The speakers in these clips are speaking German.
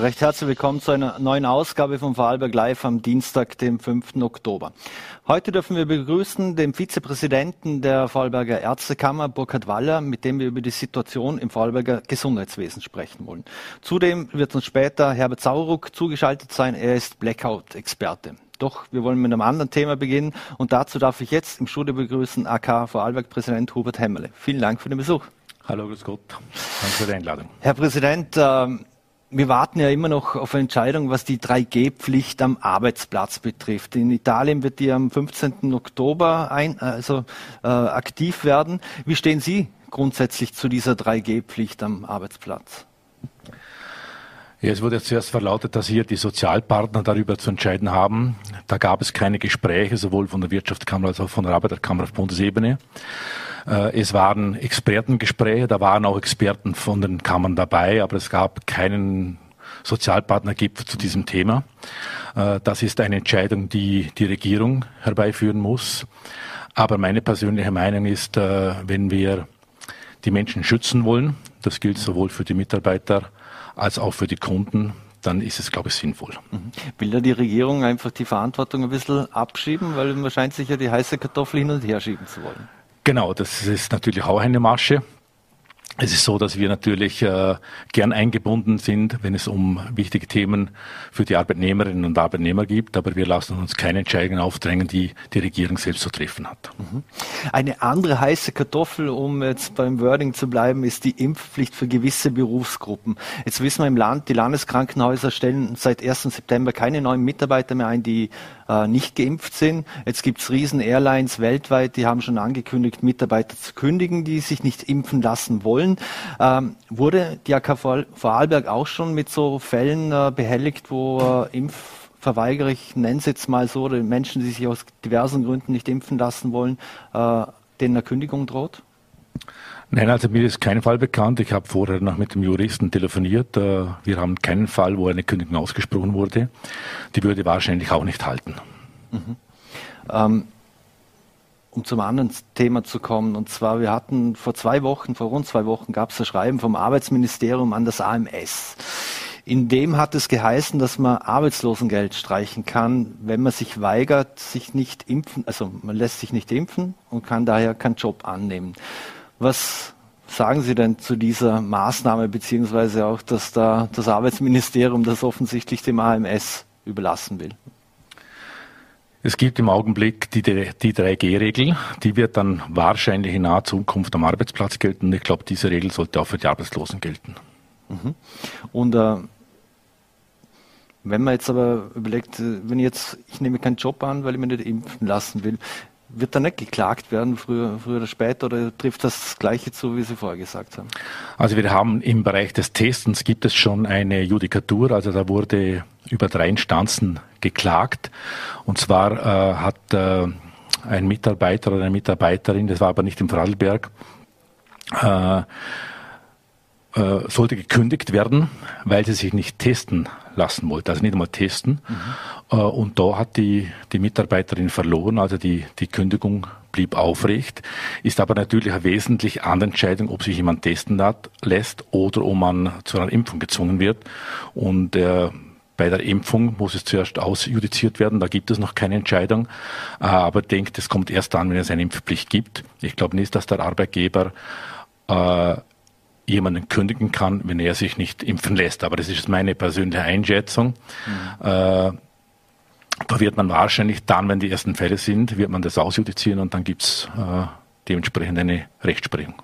Recht herzlich willkommen zu einer neuen Ausgabe von Vorarlberg Live am Dienstag, dem 5. Oktober. Heute dürfen wir begrüßen den Vizepräsidenten der Vorarlberger Ärztekammer, Burkhard Waller, mit dem wir über die Situation im Vorarlberger Gesundheitswesen sprechen wollen. Zudem wird uns später Herbert Sauruck zugeschaltet sein. Er ist Blackout-Experte. Doch wir wollen mit einem anderen Thema beginnen und dazu darf ich jetzt im Studio begrüßen AK Vorarlberg-Präsident Hubert Hemmerle. Vielen Dank für den Besuch. Hallo, grüß Gott. Danke für die Einladung. Herr Präsident, äh, wir warten ja immer noch auf eine Entscheidung, was die 3G-Pflicht am Arbeitsplatz betrifft. In Italien wird die am 15. Oktober ein, also, äh, aktiv werden. Wie stehen Sie grundsätzlich zu dieser 3G-Pflicht am Arbeitsplatz? Ja, es wurde zuerst verlautet, dass hier die Sozialpartner darüber zu entscheiden haben. Da gab es keine Gespräche, sowohl von der Wirtschaftskammer als auch von der Arbeiterkammer auf Bundesebene. Äh, es waren Expertengespräche, da waren auch Experten von den Kammern dabei, aber es gab keinen Sozialpartnergipfel zu diesem Thema. Äh, das ist eine Entscheidung, die die Regierung herbeiführen muss. Aber meine persönliche Meinung ist, äh, wenn wir die Menschen schützen wollen, das gilt sowohl für die Mitarbeiter als auch für die Kunden, dann ist es, glaube ich, sinnvoll. Mhm. Will da die Regierung einfach die Verantwortung ein bisschen abschieben, weil man scheint sich ja die heiße Kartoffel hin und her schieben zu wollen? Genau, das ist natürlich auch eine Masche. Es ist so, dass wir natürlich äh, gern eingebunden sind, wenn es um wichtige Themen für die Arbeitnehmerinnen und Arbeitnehmer gibt, aber wir lassen uns keine Entscheidungen aufdrängen, die die Regierung selbst zu treffen hat. Mhm. Eine andere heiße Kartoffel, um jetzt beim Wording zu bleiben, ist die Impfpflicht für gewisse Berufsgruppen. Jetzt wissen wir im Land, die Landeskrankenhäuser stellen seit 1. September keine neuen Mitarbeiter mehr ein, die äh, nicht geimpft sind. Jetzt gibt es riesen Airlines weltweit, die haben schon angekündigt, Mitarbeiter zu kündigen, die sich nicht impfen lassen wollen. Ähm, wurde die AK Vorarlberg auch schon mit so Fällen äh, behelligt, wo äh, Impfverweigerer, ich nenne es jetzt mal so, oder Menschen, die sich aus diversen Gründen nicht impfen lassen wollen, äh, denen eine Kündigung droht? Nein, also mir ist kein Fall bekannt. Ich habe vorher noch mit dem Juristen telefoniert. Äh, wir haben keinen Fall, wo eine Kündigung ausgesprochen wurde. Die würde wahrscheinlich auch nicht halten. Mhm. Ähm, um zum anderen Thema zu kommen, und zwar, wir hatten vor zwei Wochen, vor rund zwei Wochen gab es ein Schreiben vom Arbeitsministerium an das AMS. In dem hat es geheißen, dass man Arbeitslosengeld streichen kann, wenn man sich weigert, sich nicht impfen, also man lässt sich nicht impfen und kann daher keinen Job annehmen. Was sagen Sie denn zu dieser Maßnahme, beziehungsweise auch, dass da das Arbeitsministerium das offensichtlich dem AMS überlassen will? Es gibt im Augenblick die, die 3G-Regel, die wird dann wahrscheinlich in naher Zukunft am Arbeitsplatz gelten. Ich glaube, diese Regel sollte auch für die Arbeitslosen gelten. Mhm. Und äh, wenn man jetzt aber überlegt, äh, wenn ich jetzt, ich nehme keinen Job an, weil ich mich nicht impfen lassen will, wird da nicht geklagt werden, früher, früher oder später, oder trifft das das Gleiche zu, wie Sie vorher gesagt haben? Also wir haben im Bereich des Testens gibt es schon eine Judikatur, also da wurde über drei Instanzen geklagt. Und zwar äh, hat äh, ein Mitarbeiter oder eine Mitarbeiterin, das war aber nicht im Vorarlberg, äh, äh, sollte gekündigt werden, weil sie sich nicht testen lassen wollte, also nicht einmal testen. Mhm. Äh, und da hat die, die Mitarbeiterin verloren, also die, die Kündigung blieb aufrecht, ist aber natürlich eine wesentlich andere Entscheidung, ob sich jemand testen hat, lässt oder ob man zu einer Impfung gezwungen wird. Und äh, bei der Impfung muss es zuerst ausjudiziert werden, da gibt es noch keine Entscheidung. Äh, aber ich denke, das kommt erst dann, wenn es eine Impfpflicht gibt. Ich glaube nicht, dass der Arbeitgeber äh, jemanden kündigen kann, wenn er sich nicht impfen lässt. Aber das ist meine persönliche Einschätzung. Mhm. Äh, da wird man wahrscheinlich dann, wenn die ersten Fälle sind, wird man das ausjudizieren und dann gibt es äh, dementsprechend eine Rechtsprechung.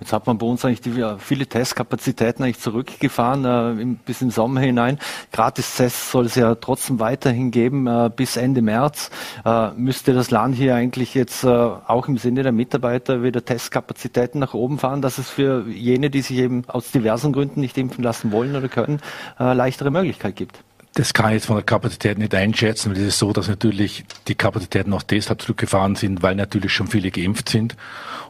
Jetzt hat man bei uns eigentlich die, viele Testkapazitäten eigentlich zurückgefahren äh, im, bis im Sommer hinein. Gratis-Tests soll es ja trotzdem weiterhin geben äh, bis Ende März. Äh, müsste das Land hier eigentlich jetzt äh, auch im Sinne der Mitarbeiter wieder Testkapazitäten nach oben fahren, dass es für jene, die sich eben aus diversen Gründen nicht impfen lassen wollen oder können, äh, leichtere Möglichkeit gibt? Das kann ich jetzt von der Kapazität nicht einschätzen, weil es ist so, dass natürlich die Kapazitäten auch deshalb zurückgefahren sind, weil natürlich schon viele geimpft sind.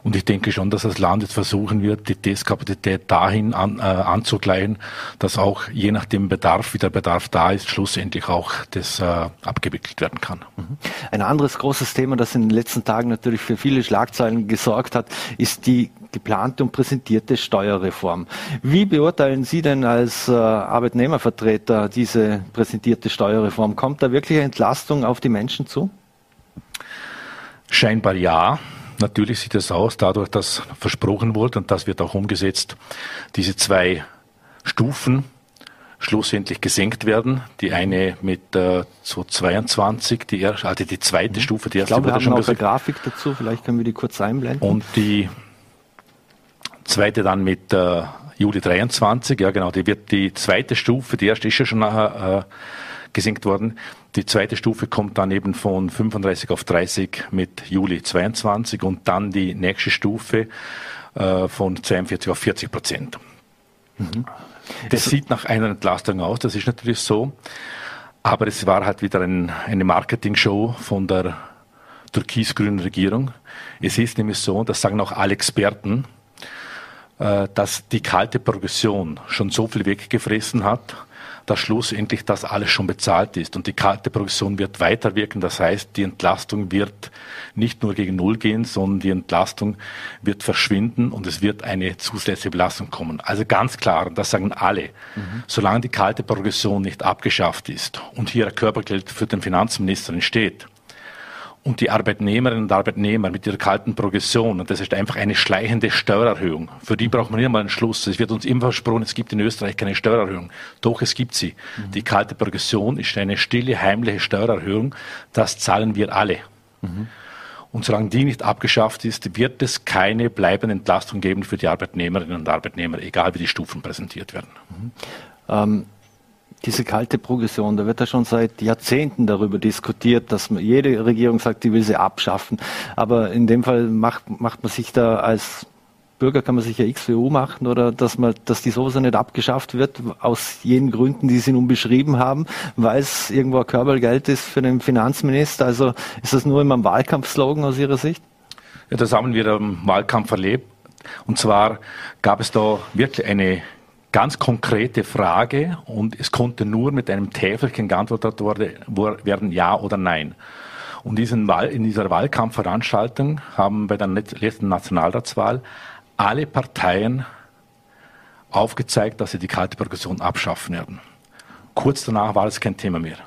Und ich denke schon, dass das Land jetzt versuchen wird, die Testkapazität dahin an, äh, anzugleichen, dass auch je nach dem Bedarf, wie der Bedarf da ist, schlussendlich auch das äh, abgewickelt werden kann. Mhm. Ein anderes großes Thema, das in den letzten Tagen natürlich für viele Schlagzeilen gesorgt hat, ist die geplante und präsentierte Steuerreform. Wie beurteilen Sie denn als äh, Arbeitnehmervertreter diese präsentierte Steuerreform? Kommt da wirklich eine Entlastung auf die Menschen zu? Scheinbar ja. Natürlich sieht es aus, dadurch, dass versprochen wurde und das wird auch umgesetzt, diese zwei Stufen schlussendlich gesenkt werden. Die eine mit äh, so 22, die erste, also die zweite mhm. Stufe, die erste ich glaube, wir haben schon auch gesagt. eine Grafik dazu, vielleicht können wir die kurz einblenden. Und die zweite dann mit äh, Juli 23, ja genau, die wird die zweite Stufe, die erste ist ja schon nachher äh, gesenkt worden. Die zweite Stufe kommt dann eben von 35 auf 30 mit Juli 22 und dann die nächste Stufe äh, von 42 auf 40 Prozent. Mhm. Das sieht nach einer Entlastung aus, das ist natürlich so. Aber es war halt wieder ein, eine Marketing-Show von der türkis-grünen Regierung. Es ist nämlich so, das sagen auch alle Experten, dass die kalte Progression schon so viel weggefressen hat, dass schlussendlich das alles schon bezahlt ist. Und die kalte Progression wird weiterwirken. Das heißt, die Entlastung wird nicht nur gegen Null gehen, sondern die Entlastung wird verschwinden und es wird eine zusätzliche Belastung kommen. Also ganz klar, und das sagen alle, mhm. solange die kalte Progression nicht abgeschafft ist und hier Körpergeld für den Finanzminister entsteht, und die Arbeitnehmerinnen und Arbeitnehmer mit ihrer kalten Progression, und das ist einfach eine schleichende Steuererhöhung, für die braucht man nicht mal einen Schluss. Es wird uns immer versprochen, es gibt in Österreich keine Steuererhöhung. Doch, es gibt sie. Mhm. Die kalte Progression ist eine stille, heimliche Steuererhöhung. Das zahlen wir alle. Mhm. Und solange die nicht abgeschafft ist, wird es keine bleibende Entlastung geben für die Arbeitnehmerinnen und Arbeitnehmer, egal wie die Stufen präsentiert werden. Mhm. Ähm diese kalte Progression, da wird ja schon seit Jahrzehnten darüber diskutiert, dass man, jede Regierung sagt, die will sie abschaffen. Aber in dem Fall macht, macht man sich da als Bürger kann man sich ja XWU machen oder dass man, dass die sowieso nicht abgeschafft wird, aus jenen Gründen, die Sie nun beschrieben haben, weil es irgendwo ein Körpergeld ist für den Finanzminister. Also ist das nur immer ein Wahlkampfslogan aus Ihrer Sicht? Ja, das haben wir im Wahlkampf erlebt. Und zwar gab es da wirklich eine ganz konkrete Frage und es konnte nur mit einem Täfelchen geantwortet werden, ja oder nein. Und diesen Wahl, in dieser Wahlkampfveranstaltung haben bei der letzten Nationalratswahl alle Parteien aufgezeigt, dass sie die kalte Progression abschaffen werden. Kurz danach war es kein Thema mehr.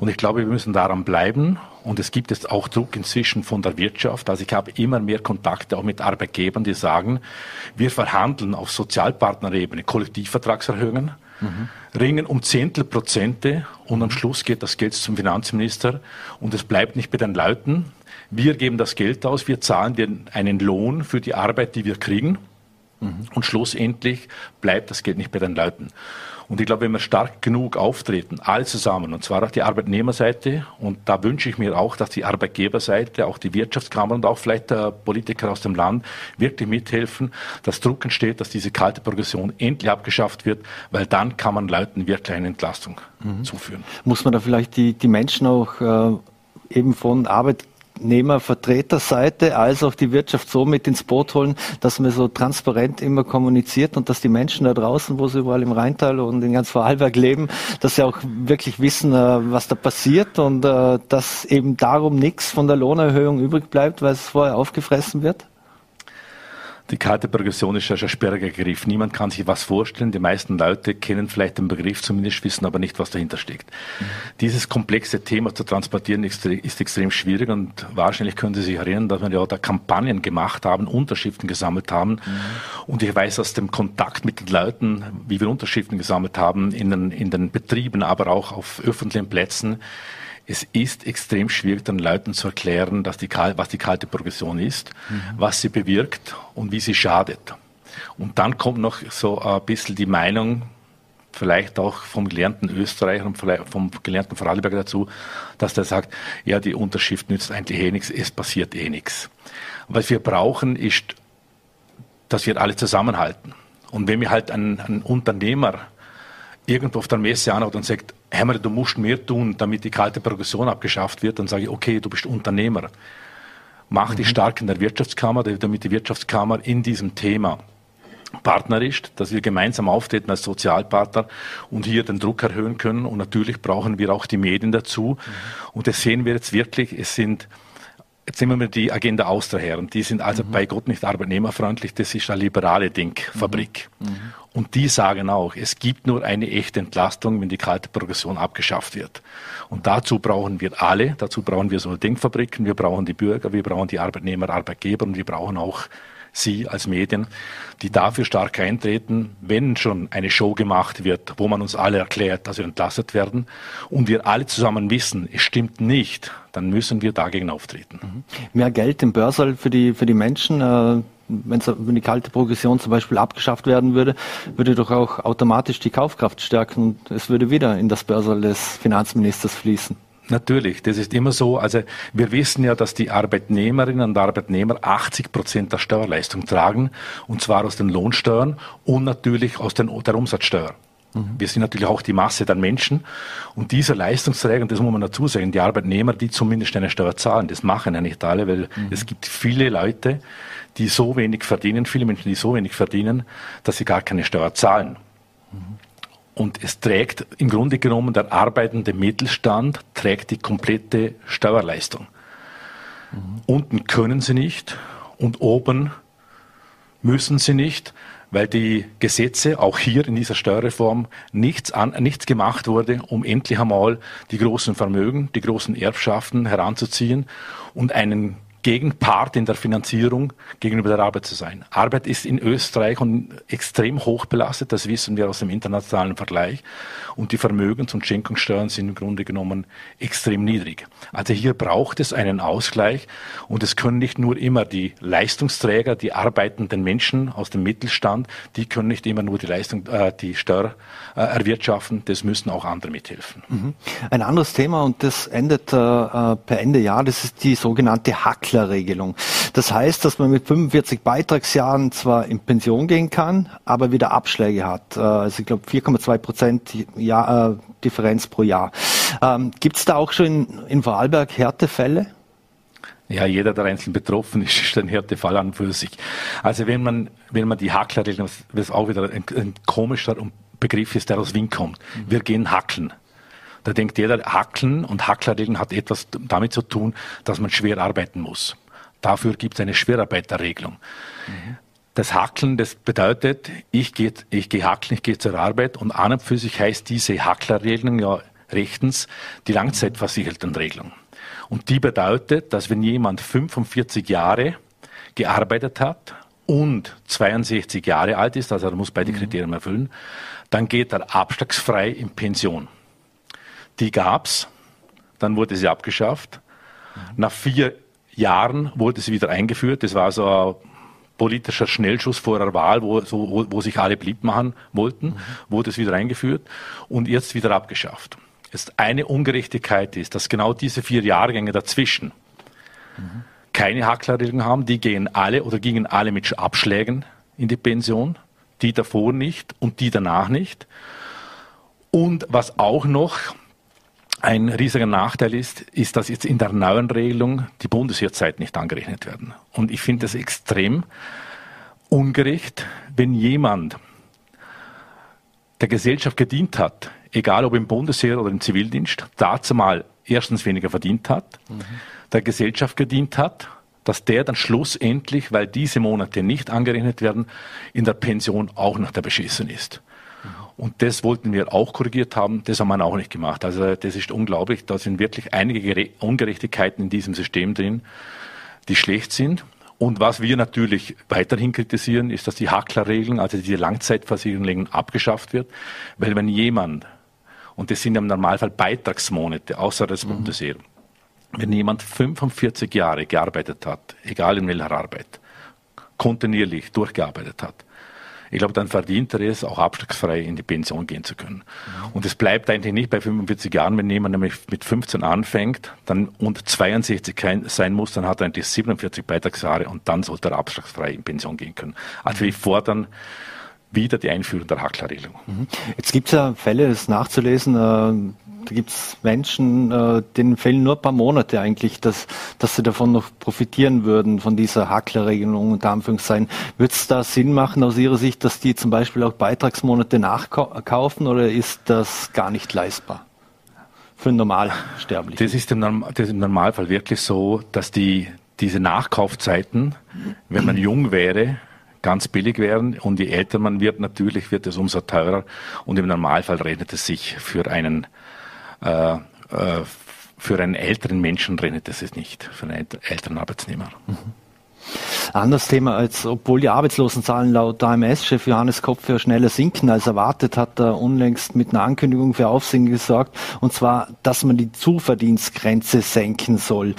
Und ich glaube, wir müssen daran bleiben. Und es gibt jetzt auch Druck inzwischen von der Wirtschaft. Also ich habe immer mehr Kontakte auch mit Arbeitgebern, die sagen, wir verhandeln auf Sozialpartnerebene Kollektivvertragserhöhungen, mhm. ringen um Zehntel Prozente und am Schluss geht das Geld zum Finanzminister und es bleibt nicht bei den Leuten. Wir geben das Geld aus, wir zahlen dir einen Lohn für die Arbeit, die wir kriegen. Und schlussendlich bleibt das Geld nicht bei den Leuten. Und ich glaube, wenn wir stark genug auftreten, alle zusammen, und zwar auch die Arbeitnehmerseite, und da wünsche ich mir auch, dass die Arbeitgeberseite, auch die Wirtschaftskammer und auch vielleicht der Politiker aus dem Land wirklich mithelfen, dass Druck entsteht, dass diese kalte Progression endlich abgeschafft wird, weil dann kann man Leuten wirklich eine Entlastung mhm. zuführen. Muss man da vielleicht die, die Menschen auch äh, eben von Arbeit Arbeitnehmervertreterseite als auch die Wirtschaft so mit ins Boot holen, dass man so transparent immer kommuniziert und dass die Menschen da draußen, wo sie überall im Rheintal und in ganz Vorarlberg leben, dass sie auch wirklich wissen, äh, was da passiert und äh, dass eben darum nichts von der Lohnerhöhung übrig bleibt, weil es vorher aufgefressen wird? Die kalte Progression ist ja ein sperriger Begriff. Niemand kann sich was vorstellen. Die meisten Leute kennen vielleicht den Begriff zumindest, wissen aber nicht, was dahinter steckt. Mhm. Dieses komplexe Thema zu transportieren ist, ist, extrem schwierig und wahrscheinlich können Sie sich erinnern, dass wir ja da Kampagnen gemacht haben, Unterschriften gesammelt haben. Mhm. Und ich weiß aus dem Kontakt mit den Leuten, wie wir Unterschriften gesammelt haben, in den, in den Betrieben, aber auch auf öffentlichen Plätzen, es ist extrem schwierig, den Leuten zu erklären, dass die, was die kalte Progression ist, mhm. was sie bewirkt und wie sie schadet. Und dann kommt noch so ein bisschen die Meinung, vielleicht auch vom gelernten Österreicher und vom gelernten Vorarlberger dazu, dass der sagt, ja, die Unterschrift nützt eigentlich eh nichts, es passiert eh nichts. Was wir brauchen, ist, dass wir alle zusammenhalten. Und wenn wir halt einen, einen Unternehmer irgendwo auf der Messe anhaut und sagt, Herr, du musst mehr tun, damit die kalte Progression abgeschafft wird, dann sage ich, okay, du bist Unternehmer. Mach mhm. dich stark in der Wirtschaftskammer, damit die Wirtschaftskammer in diesem Thema Partner ist, dass wir gemeinsam auftreten als Sozialpartner und hier den Druck erhöhen können. Und natürlich brauchen wir auch die Medien dazu. Mhm. Und das sehen wir jetzt wirklich. Es sind Jetzt nehmen wir die Agenda Austria her und die sind also mhm. bei Gott nicht arbeitnehmerfreundlich, das ist eine liberale Denkfabrik. Mhm. mhm. Und die sagen auch, es gibt nur eine echte Entlastung, wenn die kalte Progression abgeschafft wird. Und dazu brauchen wir alle, dazu brauchen wir so eine Denkfabriken, wir brauchen die Bürger, wir brauchen die Arbeitnehmer, Arbeitgeber und wir brauchen auch Sie als Medien, die dafür stark eintreten, wenn schon eine Show gemacht wird, wo man uns alle erklärt, dass wir entlastet werden und wir alle zusammen wissen, es stimmt nicht, dann müssen wir dagegen auftreten. Mhm. Mehr Geld im Börsal für die, für die Menschen, äh, wenn die kalte Progression zum Beispiel abgeschafft werden würde, würde doch auch automatisch die Kaufkraft stärken und es würde wieder in das Börsal des Finanzministers fließen. Natürlich, das ist immer so. Also wir wissen ja, dass die Arbeitnehmerinnen und Arbeitnehmer 80 Prozent der Steuerleistung tragen, und zwar aus den Lohnsteuern und natürlich aus den, der Umsatzsteuer. Mhm. Wir sind natürlich auch die Masse der Menschen. Und dieser Leistungsträger, und das muss man dazu sagen, die Arbeitnehmer, die zumindest eine Steuer zahlen, das machen ja nicht alle, weil mhm. es gibt viele Leute, die so wenig verdienen, viele Menschen, die so wenig verdienen, dass sie gar keine Steuer zahlen. Mhm. Und es trägt im Grunde genommen der arbeitende Mittelstand trägt die komplette Steuerleistung. Mhm. Unten können sie nicht und oben müssen sie nicht, weil die Gesetze auch hier in dieser Steuerreform nichts, an, nichts gemacht wurde, um endlich einmal die großen Vermögen, die großen Erbschaften heranzuziehen und einen Gegenpart in der Finanzierung gegenüber der Arbeit zu sein. Arbeit ist in Österreich extrem hoch belastet, das wissen wir aus dem internationalen Vergleich. Und die Vermögens- und Schenkungssteuern sind im Grunde genommen extrem niedrig. Also hier braucht es einen Ausgleich und es können nicht nur immer die Leistungsträger, die arbeitenden Menschen aus dem Mittelstand, die können nicht immer nur die Leistung, äh, die Steuer äh, erwirtschaften, das müssen auch andere mithelfen. Mhm. Ein anderes Thema und das endet äh, äh per Ende Jahr, das ist die sogenannte Hackler Maklerregelung. Das heißt, dass man mit 45 Beitragsjahren zwar in Pension gehen kann, aber wieder Abschläge hat. Äh, also ich glaube 4,2 Prozent ja, äh, Differenz pro Jahr. Ähm, Gibt es da auch schon in, in Vorarlberg Härtefälle? Ja, jeder der einzelnen betroffen ist, ist ein Härtefall an für sich. Also wenn man, wenn man die Hacklerregelung, was auch wieder ein, ein komischer Begriff ist, der aus Wien kommt. Wir gehen hackeln. Da denkt jeder, Hackeln und Hacklerregeln hat etwas damit zu tun, dass man schwer arbeiten muss. Dafür gibt es eine Schwerarbeiterregelung. Mhm. Das Hackeln, das bedeutet, ich gehe ich geh hackeln, ich gehe zur Arbeit und an und für sich heißt diese Hacklerregelung ja rechtens die Langzeitversichertenregelung. Und die bedeutet, dass wenn jemand 45 Jahre gearbeitet hat und 62 Jahre alt ist, also er muss beide mhm. Kriterien erfüllen, dann geht er abschlagsfrei in Pension. Die gab's, dann wurde sie abgeschafft. Nach vier Jahren wurde sie wieder eingeführt. Das war so ein politischer Schnellschuss vor der Wahl, wo, wo, wo sich alle beliebt machen wollten, mhm. wurde es wieder eingeführt und jetzt wieder abgeschafft. Jetzt eine Ungerechtigkeit ist, dass genau diese vier Jahrgänge dazwischen mhm. keine Hacklerregelung haben. Die gehen alle oder gingen alle mit Abschlägen in die Pension, die davor nicht und die danach nicht. Und was auch noch ein riesiger Nachteil ist, ist, dass jetzt in der neuen Regelung die Bundeswehrzeit nicht angerechnet werden. Und ich finde das extrem ungerecht, wenn jemand der Gesellschaft gedient hat, egal ob im Bundesheer oder im Zivildienst, dazu mal erstens weniger verdient hat, mhm. der Gesellschaft gedient hat, dass der dann schlussendlich, weil diese Monate nicht angerechnet werden, in der Pension auch noch der Beschissen ist. Und das wollten wir auch korrigiert haben. Das haben wir auch nicht gemacht. Also das ist unglaublich. Da sind wirklich einige Ungerechtigkeiten in diesem System drin, die schlecht sind. Und was wir natürlich weiterhin kritisieren, ist, dass die Hacklerregeln, also diese Langzeitversicherungsregeln abgeschafft wird. Weil wenn jemand, und das sind im Normalfall Beitragsmonate außer des mhm. Bundesheer, wenn jemand 45 Jahre gearbeitet hat, egal in welcher Arbeit, kontinuierlich durchgearbeitet hat, ich glaube, dann verdient er es, auch abschlagsfrei in die Pension gehen zu können. Und es bleibt eigentlich nicht bei 45 Jahren, wenn jemand nämlich mit 15 anfängt, dann unter 62 sein muss, dann hat er eigentlich 47 Beitragsjahre und dann sollte er abschlagsfrei in Pension gehen können. Also wir fordern wieder die Einführung der Hacklerregelung. Mhm. Jetzt gibt es ja Fälle, das nachzulesen, äh, da gibt es Menschen, äh, denen fehlen nur ein paar Monate eigentlich, dass, dass sie davon noch profitieren würden, von dieser Hacklerregelung unter Anführungszeichen. Wird es da Sinn machen aus Ihrer Sicht, dass die zum Beispiel auch Beitragsmonate nachkaufen oder ist das gar nicht leistbar? für einen Normalsterblichen. Das ist, im, das ist im Normalfall wirklich so, dass die, diese Nachkaufzeiten, wenn man jung wäre, ganz billig wären und je älter man wird, natürlich wird es umso teurer und im Normalfall redet es sich für einen äh, äh, für einen älteren Menschen redet es sich nicht, für einen älteren Arbeitsnehmer. Mhm. Anderes Thema, als obwohl die Arbeitslosenzahlen laut AMS-Chef Johannes Kopf schneller sinken als erwartet, hat er unlängst mit einer Ankündigung für Aufsehen gesorgt, und zwar, dass man die Zuverdienstgrenze senken soll.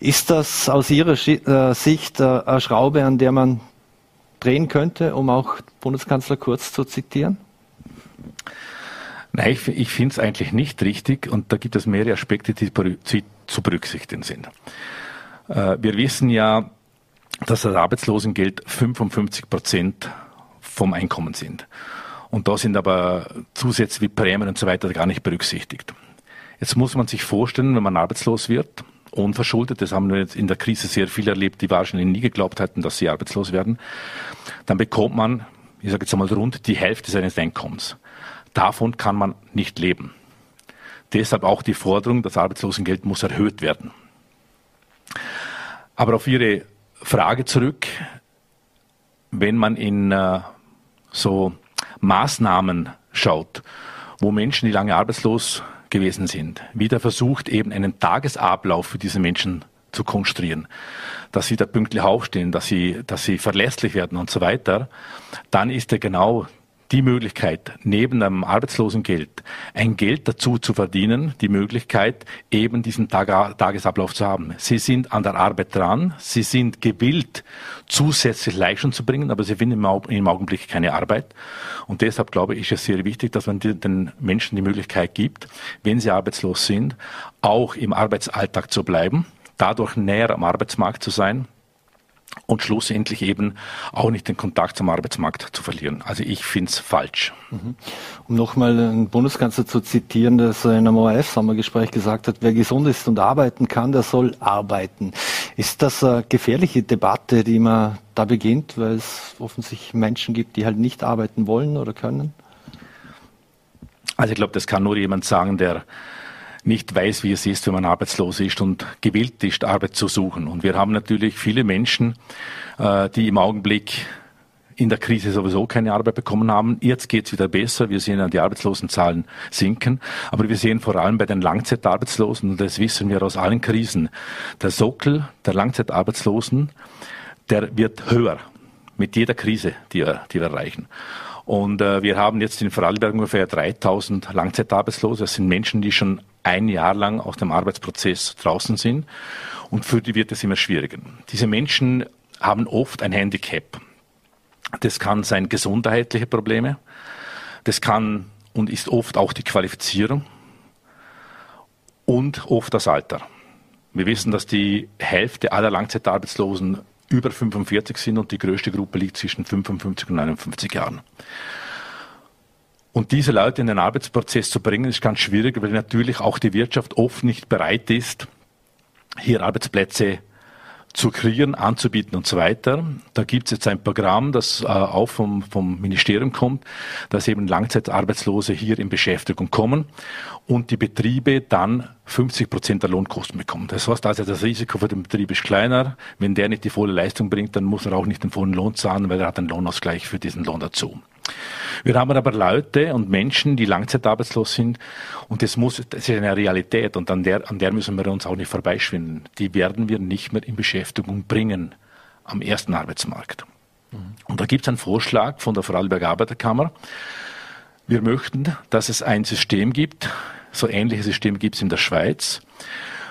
Ist das aus Ihrer äh, Sicht äh, eine Schraube, an der man drehen könnte, um auch Bundeskanzler Kurz zu zitieren? Nein, ich, ich finde es eigentlich nicht richtig und da gibt es mehrere Aspekte, die zu berücksichtigen sind. Äh, wir wissen ja, dass das Arbeitslosengeld 55 Prozent vom Einkommen sind. Und da sind aber Zusätze wie Prämien und so weiter gar nicht berücksichtigt. Jetzt muss man sich vorstellen, wenn man arbeitslos wird, unverschuldet, das haben wir jetzt in der Krise sehr viel erlebt, die wahrscheinlich nie geglaubt hätten, dass sie arbeitslos werden, dann bekommt man, ich sage jetzt einmal rund die Hälfte seines Einkommens. Davon kann man nicht leben. Deshalb auch die Forderung, das Arbeitslosengeld muss erhöht werden. Aber auf Ihre Frage zurück, wenn man in äh, so Maßnahmen schaut, wo Menschen, die lange arbeitslos gewesen sind, wieder versucht, eben einen Tagesablauf für diese Menschen zu konstruieren, dass sie da pünktlich aufstehen, dass sie, dass sie verlässlich werden und so weiter, dann ist ja genau die Möglichkeit, neben einem Arbeitslosengeld ein Geld dazu zu verdienen, die Möglichkeit, eben diesen Tag Tagesablauf zu haben. Sie sind an der Arbeit dran, sie sind gewillt, zusätzlich Leistung zu bringen, aber sie finden im Augenblick keine Arbeit. Und deshalb glaube ich, ist es sehr wichtig, dass man den Menschen die Möglichkeit gibt, wenn sie arbeitslos sind, auch im Arbeitsalltag zu bleiben, dadurch näher am Arbeitsmarkt zu sein, und schlussendlich eben auch nicht den Kontakt zum Arbeitsmarkt zu verlieren. Also ich finde es falsch. Mhm. Um nochmal einen Bundeskanzler zu zitieren, der in einem ORF-Sommergespräch gesagt hat, wer gesund ist und arbeiten kann, der soll arbeiten. Ist das eine gefährliche Debatte, die man da beginnt, weil es offensichtlich Menschen gibt, die halt nicht arbeiten wollen oder können? Also ich glaube, das kann nur jemand sagen, der nicht weiß, wie es ist, wenn man arbeitslos ist und gewillt ist, Arbeit zu suchen. Und wir haben natürlich viele Menschen, äh, die im Augenblick in der Krise sowieso keine Arbeit bekommen haben. Jetzt geht es wieder besser. Wir sehen, die Arbeitslosenzahlen sinken. Aber wir sehen vor allem bei den Langzeitarbeitslosen, und das wissen wir aus allen Krisen, der Sockel der Langzeitarbeitslosen, der wird höher mit jeder Krise, die wir, die wir erreichen. Und äh, wir haben jetzt in Vorarlberg ungefähr 3000 Langzeitarbeitslose. Das sind Menschen, die schon ein Jahr lang aus dem Arbeitsprozess draußen sind. Und für die wird es immer schwieriger. Diese Menschen haben oft ein Handicap. Das kann sein gesundheitliche Probleme. Das kann und ist oft auch die Qualifizierung und oft das Alter. Wir wissen, dass die Hälfte aller Langzeitarbeitslosen über 45 sind und die größte Gruppe liegt zwischen 55 und 59 Jahren. Und diese Leute in den Arbeitsprozess zu bringen, ist ganz schwierig, weil natürlich auch die Wirtschaft oft nicht bereit ist, hier Arbeitsplätze zu kreieren, anzubieten und so weiter. Da gibt es jetzt ein Programm, das äh, auch vom, vom Ministerium kommt, dass eben Langzeitarbeitslose hier in Beschäftigung kommen und die Betriebe dann 50 Prozent der Lohnkosten bekommen. Das heißt also, das Risiko für den Betrieb ist kleiner. Wenn der nicht die volle Leistung bringt, dann muss er auch nicht den vollen Lohn zahlen, weil er hat einen Lohnausgleich für diesen Lohn dazu. Wir haben aber Leute und Menschen, die langzeitarbeitslos sind und das muss, das ist eine Realität und an der, an der müssen wir uns auch nicht vorbeischwinden. Die werden wir nicht mehr in Beschäftigung bringen am ersten Arbeitsmarkt. Mhm. Und da gibt es einen Vorschlag von der Vorarlberger Arbeiterkammer. Wir möchten, dass es ein System gibt, so ähnliche System gibt es in der Schweiz,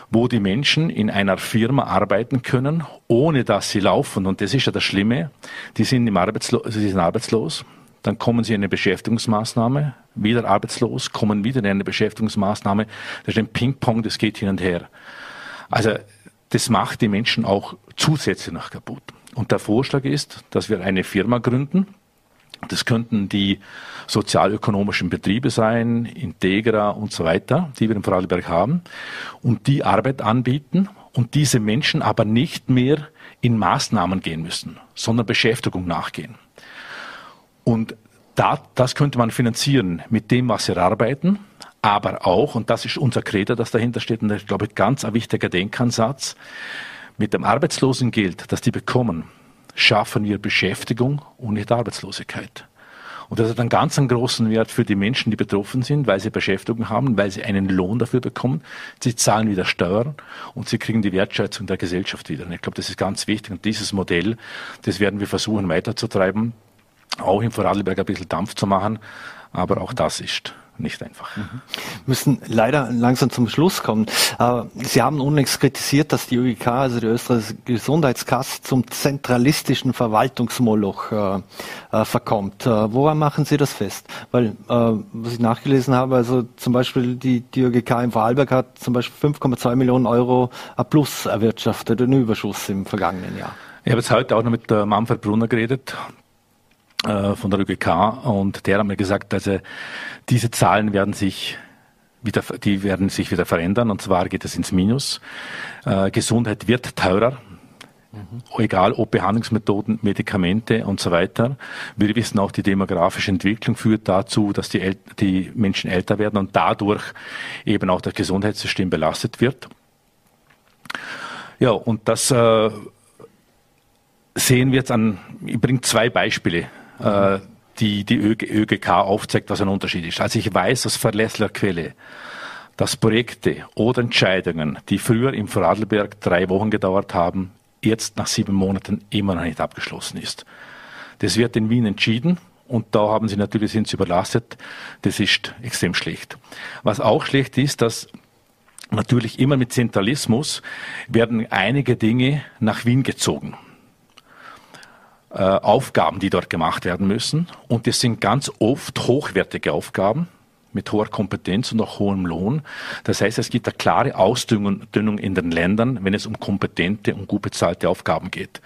wo die Menschen in einer Firma arbeiten können, ohne dass sie laufen. Und das ist ja das Schlimme. Die sind, im Arbeitslo sie sind arbeitslos dann kommen sie in eine Beschäftigungsmaßnahme, wieder arbeitslos, kommen wieder in eine Beschäftigungsmaßnahme. Das ist ein Ping-Pong, das geht hin und her. Also das macht die Menschen auch zusätzlich noch kaputt. Und der Vorschlag ist, dass wir eine Firma gründen. Das könnten die sozialökonomischen Betriebe sein, Integra und so weiter, die wir in Vorarlberg haben, und die Arbeit anbieten und diese Menschen aber nicht mehr in Maßnahmen gehen müssen, sondern Beschäftigung nachgehen. Und da, das könnte man finanzieren mit dem, was sie arbeiten, aber auch, und das ist unser Credo, das dahinter steht, und ich glaube, ganz ein wichtiger Denkansatz, mit dem Arbeitslosengeld, das die bekommen, schaffen wir Beschäftigung und nicht Arbeitslosigkeit. Und das hat einen ganz großen Wert für die Menschen, die betroffen sind, weil sie Beschäftigung haben, weil sie einen Lohn dafür bekommen. Sie zahlen wieder Steuern und sie kriegen die Wertschätzung der Gesellschaft wieder. Und ich glaube, das ist ganz wichtig. Und dieses Modell, das werden wir versuchen weiterzutreiben, auch im Vorarlberg ein bisschen Dampf zu machen. Aber auch das ist nicht einfach. Mhm. Müssen leider langsam zum Schluss kommen. Äh, Sie haben unlängst kritisiert, dass die ÖGK, also die Österreichische Gesundheitskasse, zum zentralistischen Verwaltungsmoloch äh, äh, verkommt. Woran machen Sie das fest? Weil, was ich nachgelesen habe, also zum Beispiel die, die ÖGK in Vorarlberg hat zum Beispiel 5,2 Millionen Euro Plus erwirtschaftet, einen Überschuss im vergangenen Jahr. Ich habe jetzt heute auch noch mit Manfred Brunner geredet, äh, von der ÖGK und der hat mir gesagt, also diese Zahlen werden sich wieder, die werden sich wieder verändern und zwar geht es ins Minus. Äh, Gesundheit wird teurer. Mhm. Egal ob Behandlungsmethoden, Medikamente und so weiter. Wir wissen auch, die demografische Entwicklung führt dazu, dass die, El die Menschen älter werden und dadurch eben auch das Gesundheitssystem belastet wird. Ja, und das äh, sehen wir jetzt an, ich bringe zwei Beispiele äh, die die ÖGK aufzeigt, was ein Unterschied ist. Also ich weiß aus verlässlicher Quelle, dass Projekte oder Entscheidungen, die früher im Vorarlberg drei Wochen gedauert haben, jetzt nach sieben Monaten immer noch nicht abgeschlossen ist. Das wird in Wien entschieden und da haben sie natürlich sind sie überlastet. Das ist extrem schlecht. Was auch schlecht ist, dass natürlich immer mit Zentralismus werden einige Dinge nach Wien gezogen. Äh, Aufgaben, die dort gemacht werden müssen. Und das sind ganz oft hochwertige Aufgaben mit hoher Kompetenz und auch hohem Lohn. Das heißt, es gibt eine klare Ausdünnung in den Ländern, wenn es um kompetente und gut bezahlte Aufgaben geht.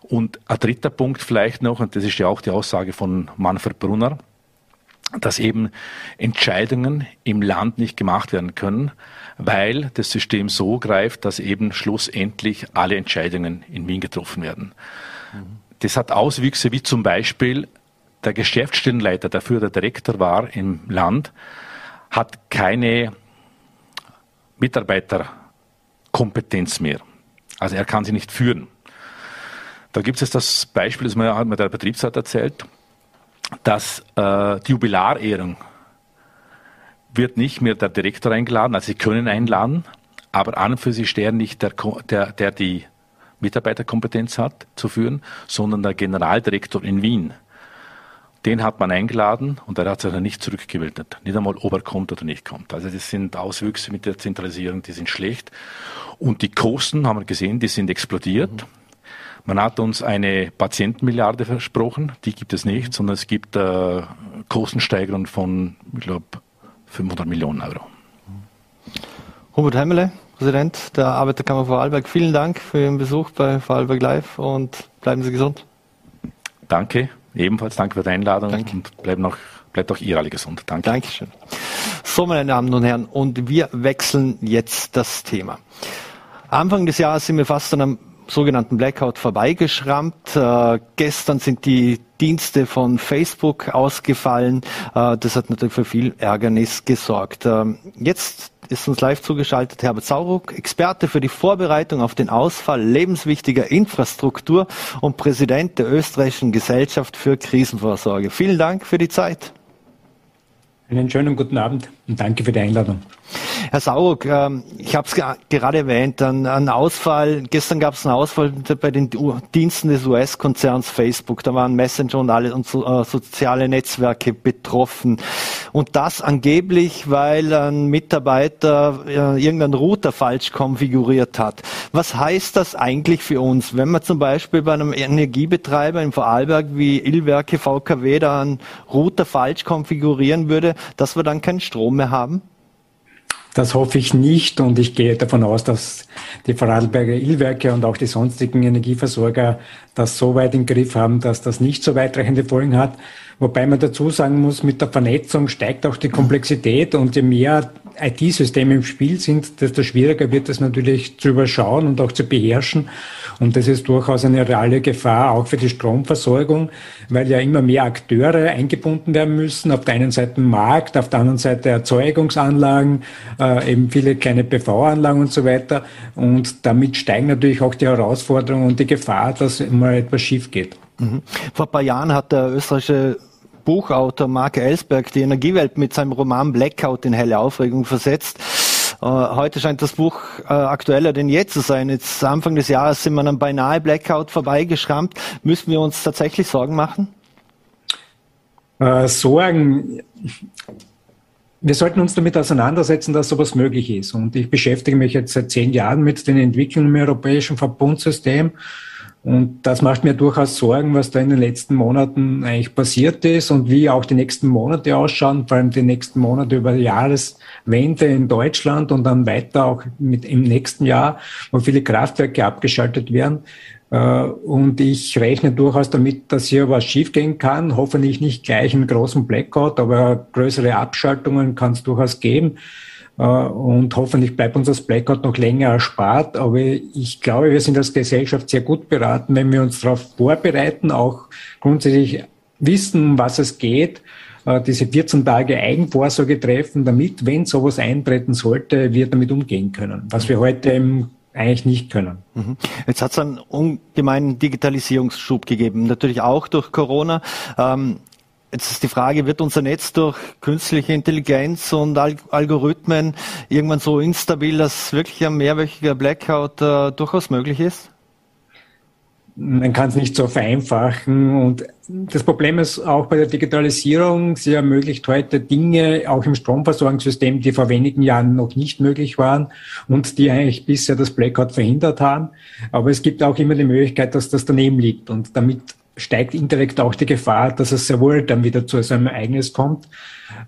Und ein dritter Punkt vielleicht noch, und das ist ja auch die Aussage von Manfred Brunner, dass eben Entscheidungen im Land nicht gemacht werden können, weil das System so greift, dass eben schlussendlich alle Entscheidungen in Wien getroffen werden. Das hat Auswüchse wie zum Beispiel der Geschäftsstellenleiter, der früher der Direktor war im Land, hat keine Mitarbeiterkompetenz mehr. Also er kann sie nicht führen. Da gibt es das Beispiel, das hat mir der Betriebsrat erzählt, dass äh, die Jubilarehrung wird nicht mehr der Direktor eingeladen, also sie können einladen, aber an und für sich der nicht, der, der, der die Mitarbeiterkompetenz hat, zu führen, sondern der Generaldirektor in Wien. Den hat man eingeladen und er hat sich dann nicht zurückgemeldet. Nicht einmal, ob er kommt oder nicht kommt. Also das sind Auswüchse mit der Zentralisierung, die sind schlecht. Und die Kosten, haben wir gesehen, die sind explodiert. Mhm. Man hat uns eine Patientenmilliarde versprochen, die gibt es nicht, sondern es gibt äh, Kostensteigerungen von, ich glaube, 500 Millionen Euro. Hubert Hemmele, Präsident der Arbeiterkammer Vorarlberg. Vielen Dank für Ihren Besuch bei Vorarlberg Live und bleiben Sie gesund. Danke, ebenfalls danke für die Einladung danke. und bleiben noch, bleibt auch ihr alle gesund. Danke. Dankeschön. So, meine Damen und Herren, und wir wechseln jetzt das Thema. Anfang des Jahres sind wir fast an einem sogenannten Blackout vorbeigeschrammt. Äh, gestern sind die Dienste von Facebook ausgefallen. Äh, das hat natürlich für viel Ärgernis gesorgt. Ähm, jetzt ist uns live zugeschaltet Herbert Sauruck, Experte für die Vorbereitung auf den Ausfall lebenswichtiger Infrastruktur und Präsident der österreichischen Gesellschaft für Krisenvorsorge. Vielen Dank für die Zeit. Einen schönen guten Abend und danke für die Einladung. Herr Sauruck, ähm, ich habe es gerade erwähnt, ein, Ausfall, gestern gab es einen Ausfall bei den Diensten des US-Konzerns Facebook. Da waren Messenger und alle und äh, soziale Netzwerke betroffen. Und das angeblich, weil ein Mitarbeiter äh, irgendeinen Router falsch konfiguriert hat. Was heißt das eigentlich für uns, wenn man zum Beispiel bei einem Energiebetreiber in Vorarlberg wie Illwerke VKW da einen Router falsch konfigurieren würde, dass wir dann keinen Strom mehr haben? Das hoffe ich nicht und ich gehe davon aus, dass die Vorarlberger Illwerke und auch die sonstigen Energieversorger das so weit im Griff haben, dass das nicht so weitreichende Folgen hat. Wobei man dazu sagen muss, mit der Vernetzung steigt auch die Komplexität und je mehr IT-Systeme im Spiel sind, desto schwieriger wird es natürlich zu überschauen und auch zu beherrschen. Und das ist durchaus eine reale Gefahr, auch für die Stromversorgung, weil ja immer mehr Akteure eingebunden werden müssen. Auf der einen Seite Markt, auf der anderen Seite Erzeugungsanlagen, äh, eben viele kleine PV-Anlagen und so weiter. Und damit steigen natürlich auch die Herausforderungen und die Gefahr, dass immer etwas schief geht. Mhm. Vor ein paar Jahren hat der österreichische Buchautor Mark Ellsberg die Energiewelt mit seinem Roman Blackout in helle Aufregung versetzt. Äh, heute scheint das Buch äh, aktueller denn je zu sein. Jetzt Anfang des Jahres sind wir dann beinahe Blackout vorbeigeschrammt. Müssen wir uns tatsächlich Sorgen machen? Äh, Sorgen. Wir sollten uns damit auseinandersetzen, dass sowas möglich ist. Und ich beschäftige mich jetzt seit zehn Jahren mit den Entwicklungen im europäischen Verbundsystem. Und das macht mir durchaus Sorgen, was da in den letzten Monaten eigentlich passiert ist und wie auch die nächsten Monate ausschauen, vor allem die nächsten Monate über die Jahreswende in Deutschland und dann weiter auch mit im nächsten Jahr, wo viele Kraftwerke abgeschaltet werden. Äh, und ich rechne durchaus damit, dass hier was schiefgehen kann. Hoffentlich nicht gleich einen großen Blackout, aber größere Abschaltungen kann es durchaus geben. Äh, und hoffentlich bleibt uns das Blackout noch länger erspart. Aber ich glaube, wir sind als Gesellschaft sehr gut beraten, wenn wir uns darauf vorbereiten, auch grundsätzlich wissen, um was es geht, äh, diese 14 Tage Eigenvorsorge treffen, damit, wenn sowas eintreten sollte, wir damit umgehen können. Was wir heute eigentlich nicht können. Mhm. Jetzt hat es einen ungemeinen Digitalisierungsschub gegeben, natürlich auch durch Corona. Ähm, Jetzt ist die Frage, wird unser Netz durch künstliche Intelligenz und Algorithmen irgendwann so instabil, dass wirklich ein mehrwöchiger Blackout äh, durchaus möglich ist? Man kann es nicht so vereinfachen. Und das Problem ist auch bei der Digitalisierung, sie ermöglicht heute Dinge auch im Stromversorgungssystem, die vor wenigen Jahren noch nicht möglich waren und die eigentlich bisher das Blackout verhindert haben. Aber es gibt auch immer die Möglichkeit, dass das daneben liegt. Und damit steigt indirekt auch die Gefahr, dass es sehr wohl dann wieder zu so einem Ereignis kommt.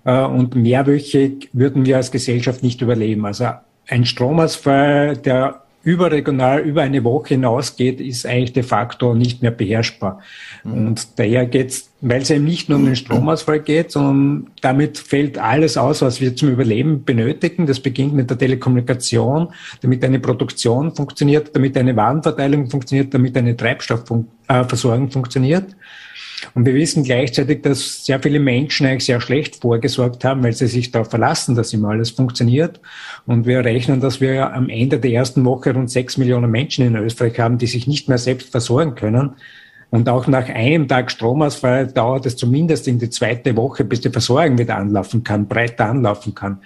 Äh, und mehrwöchig würden wir als Gesellschaft nicht überleben. Also ein Stromausfall, der überregional über eine Woche hinausgeht, ist eigentlich de facto nicht mehr beherrschbar. Mhm. Und daher geht's, weil es eben nicht nur um den Stromausfall geht, sondern damit fällt alles aus, was wir zum Überleben benötigen. Das beginnt mit der Telekommunikation, damit eine Produktion funktioniert, damit eine Warenverteilung funktioniert, damit eine Treibstoffversorgung funktioniert. Und wir wissen gleichzeitig, dass sehr viele Menschen eigentlich sehr schlecht vorgesorgt haben, weil sie sich darauf verlassen, dass immer alles funktioniert. Und wir rechnen, dass wir am Ende der ersten Woche rund sechs Millionen Menschen in Österreich haben, die sich nicht mehr selbst versorgen können. Und auch nach einem Tag Stromausfall dauert es zumindest in die zweite Woche, bis die Versorgung wieder anlaufen kann, breiter anlaufen kann.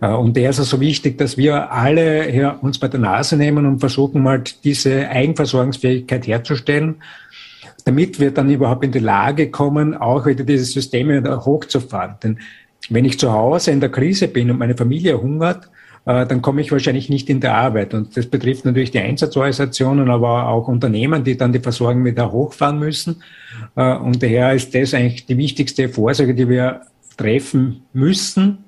Äh, und der ist also wichtig, dass wir alle hier uns bei der Nase nehmen und versuchen mal diese Eigenversorgungsfähigkeit herzustellen damit wir dann überhaupt in die Lage kommen, auch wieder diese Systeme hochzufahren. Denn wenn ich zu Hause in der Krise bin und meine Familie hungert, äh, dann komme ich wahrscheinlich nicht in der Arbeit. Und das betrifft natürlich die Einsatzorganisationen, aber auch Unternehmen, die dann die Versorgung wieder hochfahren müssen. Äh, und daher ist das eigentlich die wichtigste Vorsorge, die wir treffen müssen,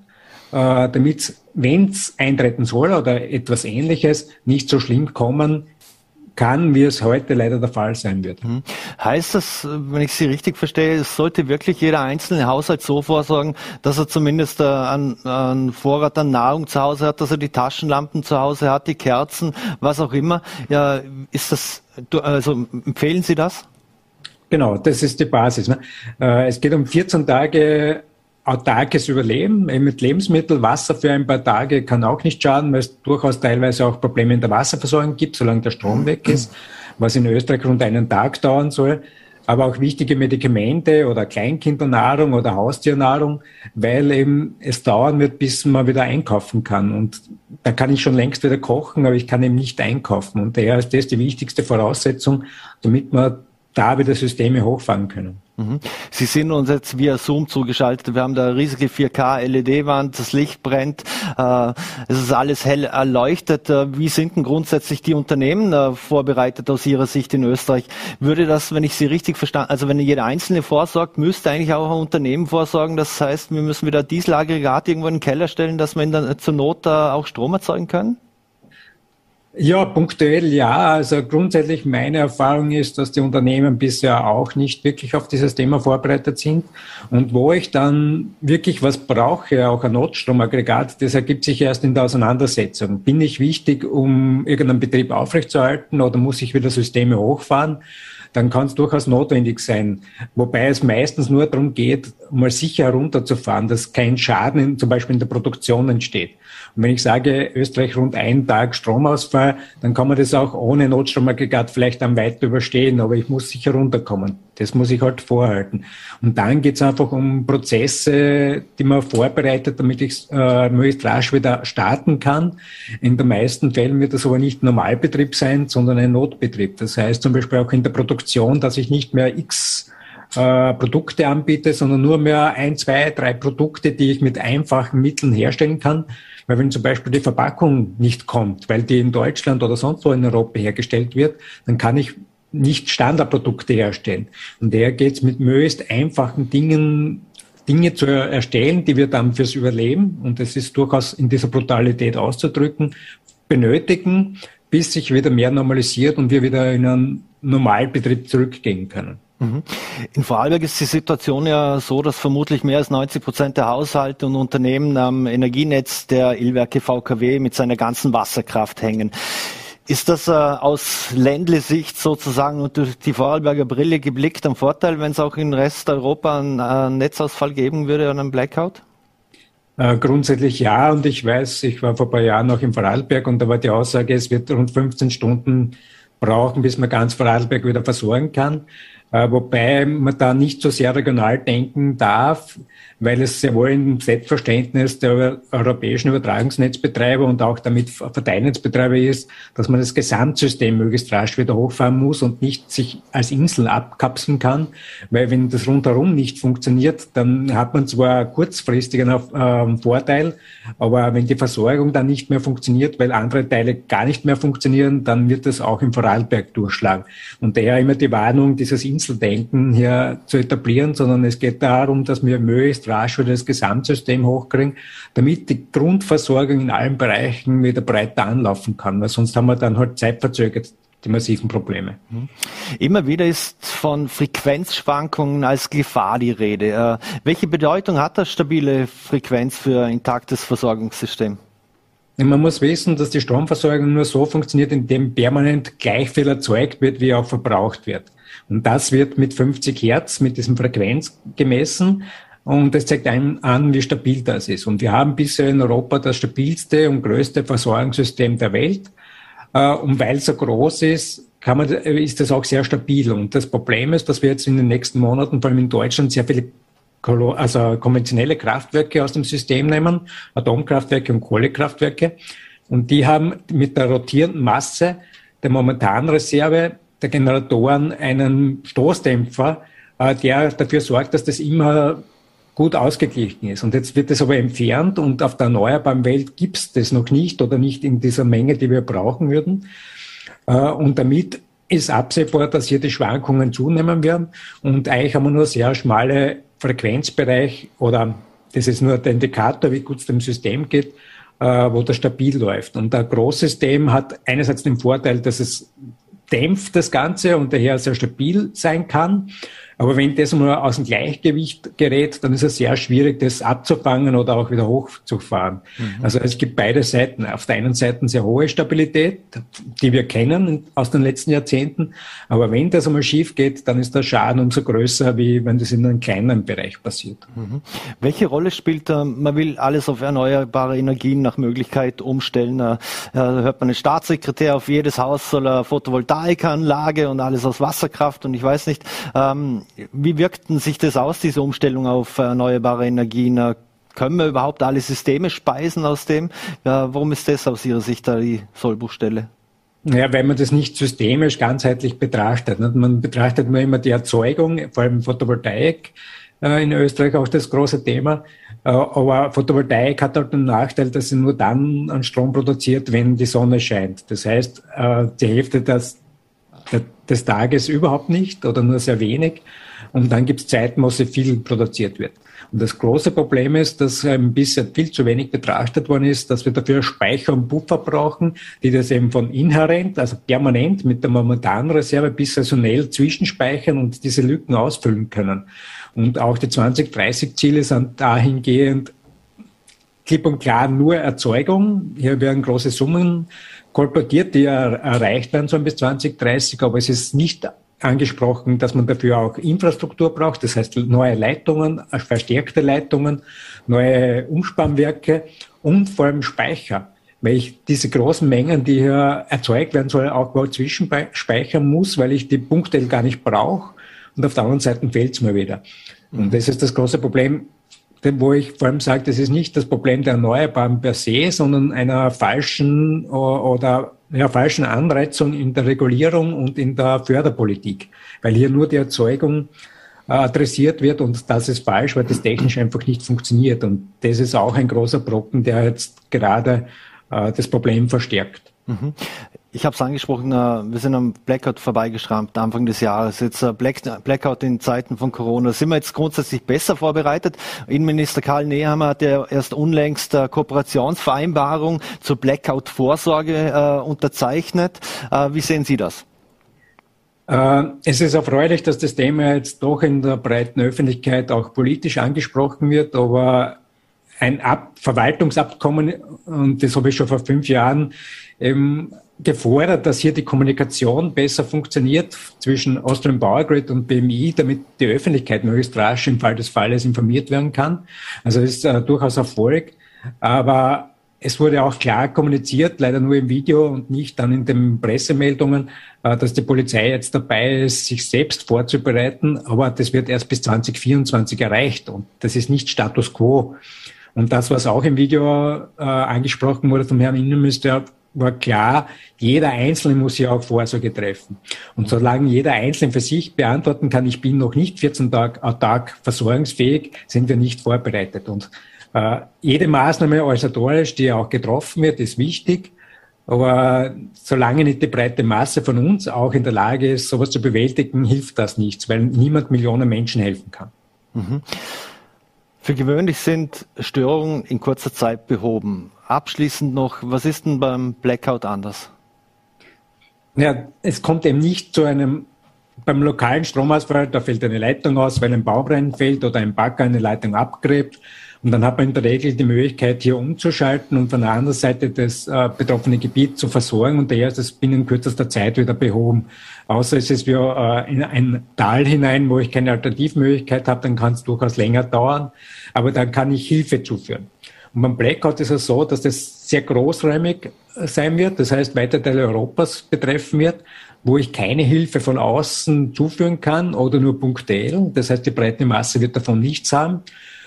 äh, damit, wenn es eintreten soll oder etwas Ähnliches, nicht so schlimm kommen kann, wie es heute leider der Fall sein wird. Hm. Heißt das, wenn ich Sie richtig verstehe, es sollte wirklich jeder einzelne Haushalt so vorsorgen, dass er zumindest äh, einen, einen Vorrat an Nahrung zu Hause hat, dass er die Taschenlampen zu Hause hat, die Kerzen, was auch immer. Ja, ist das, also empfehlen Sie das? Genau, das ist die Basis. Ne? Äh, es geht um 14 Tage autarkes Überleben mit Lebensmitteln. Wasser für ein paar Tage kann auch nicht schaden, weil es durchaus teilweise auch Probleme in der Wasserversorgung gibt, solange der Strom weg ist, was in Österreich rund einen Tag dauern soll. Aber auch wichtige Medikamente oder Kleinkindernahrung oder Haustiernahrung, weil eben es dauern wird, bis man wieder einkaufen kann. Und da kann ich schon längst wieder kochen, aber ich kann eben nicht einkaufen. Und daher ist das die wichtigste Voraussetzung, damit wir da wieder Systeme hochfahren können. Mhm. Sie sind uns jetzt via Zoom zugeschaltet. Wir haben da eine riesige 4K LED-Wand, das Licht brennt, äh, es ist alles hell erleuchtet. Äh, wie sind denn grundsätzlich die Unternehmen äh, vorbereitet aus Ihrer Sicht in Österreich? Würde das, wenn ich Sie richtig verstanden, also wenn jeder Einzelne vorsorgt, müsste eigentlich auch ein Unternehmen vorsorgen. Das heißt, wir müssen wieder Dieselaggregat irgendwo in den Keller stellen, dass wir in der, zur Not auch Strom erzeugen können? Ja, punktuell ja. Also grundsätzlich meine Erfahrung ist, dass die Unternehmen bisher auch nicht wirklich auf dieses Thema vorbereitet sind. Und wo ich dann wirklich was brauche, auch ein Notstromaggregat, das ergibt sich erst in der Auseinandersetzung. Bin ich wichtig, um irgendeinen Betrieb aufrechtzuerhalten oder muss ich wieder Systeme hochfahren? dann kann es durchaus notwendig sein. Wobei es meistens nur darum geht, mal sicher herunterzufahren, dass kein Schaden in, zum Beispiel in der Produktion entsteht. Und wenn ich sage, Österreich rund einen Tag Stromausfall, dann kann man das auch ohne Notstromaggregat vielleicht am weiter überstehen, aber ich muss sicher runterkommen. Das muss ich halt vorhalten. Und dann geht es einfach um Prozesse, die man vorbereitet, damit ich äh, möglichst rasch wieder starten kann. In den meisten Fällen wird das aber nicht Normalbetrieb sein, sondern ein Notbetrieb. Das heißt zum Beispiel auch in der Produktion, dass ich nicht mehr x äh, Produkte anbiete, sondern nur mehr ein, zwei, drei Produkte, die ich mit einfachen Mitteln herstellen kann. Weil wenn zum Beispiel die Verpackung nicht kommt, weil die in Deutschland oder sonst wo in Europa hergestellt wird, dann kann ich nicht Standardprodukte herstellen. Und daher geht es mit möglichst einfachen Dingen, Dinge zu erstellen, die wir dann fürs Überleben, und das ist durchaus in dieser Brutalität auszudrücken, benötigen, bis sich wieder mehr normalisiert und wir wieder in einen Normalbetrieb zurückgehen können. Mhm. In Vorarlberg ist die Situation ja so, dass vermutlich mehr als 90 Prozent der Haushalte und Unternehmen am Energienetz der Illwerke VKW mit seiner ganzen Wasserkraft hängen. Ist das äh, aus Ländle-Sicht sozusagen und durch die Vorarlberger Brille geblickt ein Vorteil, wenn es auch in Rest Europa einen, einen Netzausfall geben würde und einen Blackout? Äh, grundsätzlich ja, und ich weiß, ich war vor ein paar Jahren noch im Vorarlberg und da war die Aussage, es wird rund 15 Stunden brauchen, bis man ganz Vorarlberg wieder versorgen kann. Äh, wobei man da nicht so sehr regional denken darf, weil es sehr wohl im Selbstverständnis der europäischen Übertragungsnetzbetreiber und auch damit Verteilnetzbetreiber ist, dass man das Gesamtsystem möglichst rasch wieder hochfahren muss und nicht sich als Insel abkapseln kann, weil wenn das rundherum nicht funktioniert, dann hat man zwar kurzfristig einen äh, Vorteil, aber wenn die Versorgung dann nicht mehr funktioniert, weil andere Teile gar nicht mehr funktionieren, dann wird das auch im Vorarlberg durchschlagen. Und daher immer die Warnung, dieses Inseldenken hier zu etablieren, sondern es geht darum, dass wir möglichst rasch wieder das Gesamtsystem hochkriegen, damit die Grundversorgung in allen Bereichen wieder breiter anlaufen kann, weil sonst haben wir dann halt zeitverzögert die massiven Probleme. Mhm. Immer wieder ist von Frequenzschwankungen als Gefahr die Rede. Äh, welche Bedeutung hat das stabile Frequenz für ein intaktes Versorgungssystem? Man muss wissen, dass die Stromversorgung nur so funktioniert, indem permanent gleich viel erzeugt wird, wie auch verbraucht wird. Und das wird mit 50 Hertz, mit diesem Frequenz gemessen. Und das zeigt einem an, wie stabil das ist. Und wir haben bisher in Europa das stabilste und größte Versorgungssystem der Welt. Äh, und weil es so groß ist, kann man, ist das auch sehr stabil. Und das Problem ist, dass wir jetzt in den nächsten Monaten, vor allem in Deutschland, sehr viele also konventionelle Kraftwerke aus dem System nehmen, Atomkraftwerke und Kohlekraftwerke. Und die haben mit der rotierenden Masse der momentanen Reserve der Generatoren einen Stoßdämpfer, äh, der dafür sorgt, dass das immer gut ausgeglichen ist. Und jetzt wird es aber entfernt und auf der erneuerbaren Welt gibt es das noch nicht oder nicht in dieser Menge, die wir brauchen würden. Äh, und damit ist absehbar, dass hier die Schwankungen zunehmen werden. Und eigentlich haben wir nur sehr schmale Frequenzbereich oder das ist nur der Indikator, wie gut es dem System geht, äh, wo das stabil läuft. Und ein Großsystem hat einerseits den Vorteil, dass es dämpft das Ganze und daher sehr stabil sein kann. Aber wenn das mal aus dem Gleichgewicht gerät, dann ist es sehr schwierig, das abzufangen oder auch wieder hochzufahren. Mhm. Also es gibt beide Seiten. Auf der einen Seite sehr hohe Stabilität, die wir kennen aus den letzten Jahrzehnten. Aber wenn das einmal schief geht, dann ist der Schaden umso größer, wie wenn das in einem kleinen Bereich passiert. Mhm. Welche Rolle spielt, man will alles auf erneuerbare Energien nach Möglichkeit umstellen. Äh, da hört man einen Staatssekretär, auf jedes Haus soll eine Photovoltaikanlage und alles aus Wasserkraft und ich weiß nicht. Wie wirkten sich das aus, diese Umstellung auf erneuerbare Energien? Können wir überhaupt alle Systeme speisen aus dem? Ja, warum ist das aus Ihrer Sicht da die Sollbruchstelle? Ja, weil man das nicht systemisch ganzheitlich betrachtet. Man betrachtet nur immer die Erzeugung, vor allem Photovoltaik äh, in Österreich auch das große Thema. Äh, aber Photovoltaik hat halt den Nachteil, dass sie nur dann an Strom produziert, wenn die Sonne scheint. Das heißt, äh, die Hälfte des des Tages überhaupt nicht oder nur sehr wenig. Und dann gibt es Zeiten, wo sehr viel produziert wird. Und das große Problem ist, dass ein bisschen viel zu wenig betrachtet worden ist, dass wir dafür Speicher und Puffer brauchen, die das eben von inhärent, also permanent mit der momentanen Reserve bis saisonell zwischenspeichern und diese Lücken ausfüllen können. Und auch die 2030-Ziele sind dahingehend klipp und klar nur Erzeugung. Hier werden große Summen kolportiert, die erreicht werden sollen bis 2030, aber es ist nicht angesprochen, dass man dafür auch Infrastruktur braucht, das heißt neue Leitungen, verstärkte Leitungen, neue Umspannwerke und vor allem Speicher, weil ich diese großen Mengen, die hier erzeugt werden sollen, auch mal zwischenspeichern muss, weil ich die Punkte gar nicht brauche. Und auf der anderen Seite fehlt es mir wieder. Und das ist das große Problem, wo ich vor allem sage, das ist nicht das Problem der Erneuerbaren per se, sondern einer falschen oder ja, falschen Anreizung in der Regulierung und in der Förderpolitik, weil hier nur die Erzeugung äh, adressiert wird und das ist falsch, weil das technisch einfach nicht funktioniert. Und das ist auch ein großer Brocken, der jetzt gerade äh, das Problem verstärkt. Mhm. Ich habe es angesprochen, äh, wir sind am Blackout vorbeigeschrammt Anfang des Jahres. Jetzt äh, Blackout in Zeiten von Corona. Sind wir jetzt grundsätzlich besser vorbereitet? Innenminister Karl Nehammer hat ja erst unlängst Kooperationsvereinbarung zur Blackout-Vorsorge unterzeichnet. Wie sehen Sie das? Es ist erfreulich, dass das Thema jetzt doch in der breiten Öffentlichkeit auch politisch angesprochen wird, aber ein Ab Verwaltungsabkommen, und das habe ich schon vor fünf Jahren eben gefordert, dass hier die Kommunikation besser funktioniert zwischen Austrian Power Grid und BMI, damit die Öffentlichkeit möglichst rasch im Fall des Falles informiert werden kann. Also es ist äh, durchaus Erfolg. Aber es wurde auch klar kommuniziert, leider nur im Video und nicht dann in den Pressemeldungen, äh, dass die Polizei jetzt dabei ist, sich selbst vorzubereiten. Aber das wird erst bis 2024 erreicht und das ist nicht Status quo. Und das, was auch im Video äh, angesprochen wurde vom Herrn Innenminister, war klar, jeder Einzelne muss hier auch Vorsorge treffen. Und solange jeder Einzelne für sich beantworten kann, ich bin noch nicht 14 Tage am Tag versorgungsfähig, sind wir nicht vorbereitet. Und äh, jede Maßnahme organisatorisch, die auch getroffen wird, ist wichtig. Aber solange nicht die breite Masse von uns auch in der Lage ist, sowas zu bewältigen, hilft das nichts, weil niemand Millionen Menschen helfen kann. Mhm. Für gewöhnlich sind Störungen in kurzer Zeit behoben. Abschließend noch, was ist denn beim Blackout anders? Ja, es kommt eben nicht zu einem, beim lokalen Stromausfall, da fällt eine Leitung aus, weil ein Baum reinfällt oder ein Bagger eine Leitung abgräbt. Und dann hat man in der Regel die Möglichkeit, hier umzuschalten und von der anderen Seite das äh, betroffene Gebiet zu versorgen. Und daher ist es binnen kürzester Zeit wieder behoben. Außer es ist wie äh, in ein Tal hinein, wo ich keine Alternativmöglichkeit habe, dann kann es durchaus länger dauern. Aber dann kann ich Hilfe zuführen. Und beim Blackout ist es so, dass das sehr großräumig sein wird, das heißt weite Teile Europas betreffen wird, wo ich keine Hilfe von außen zuführen kann oder nur punktuell. Das heißt, die breite Masse wird davon nichts haben.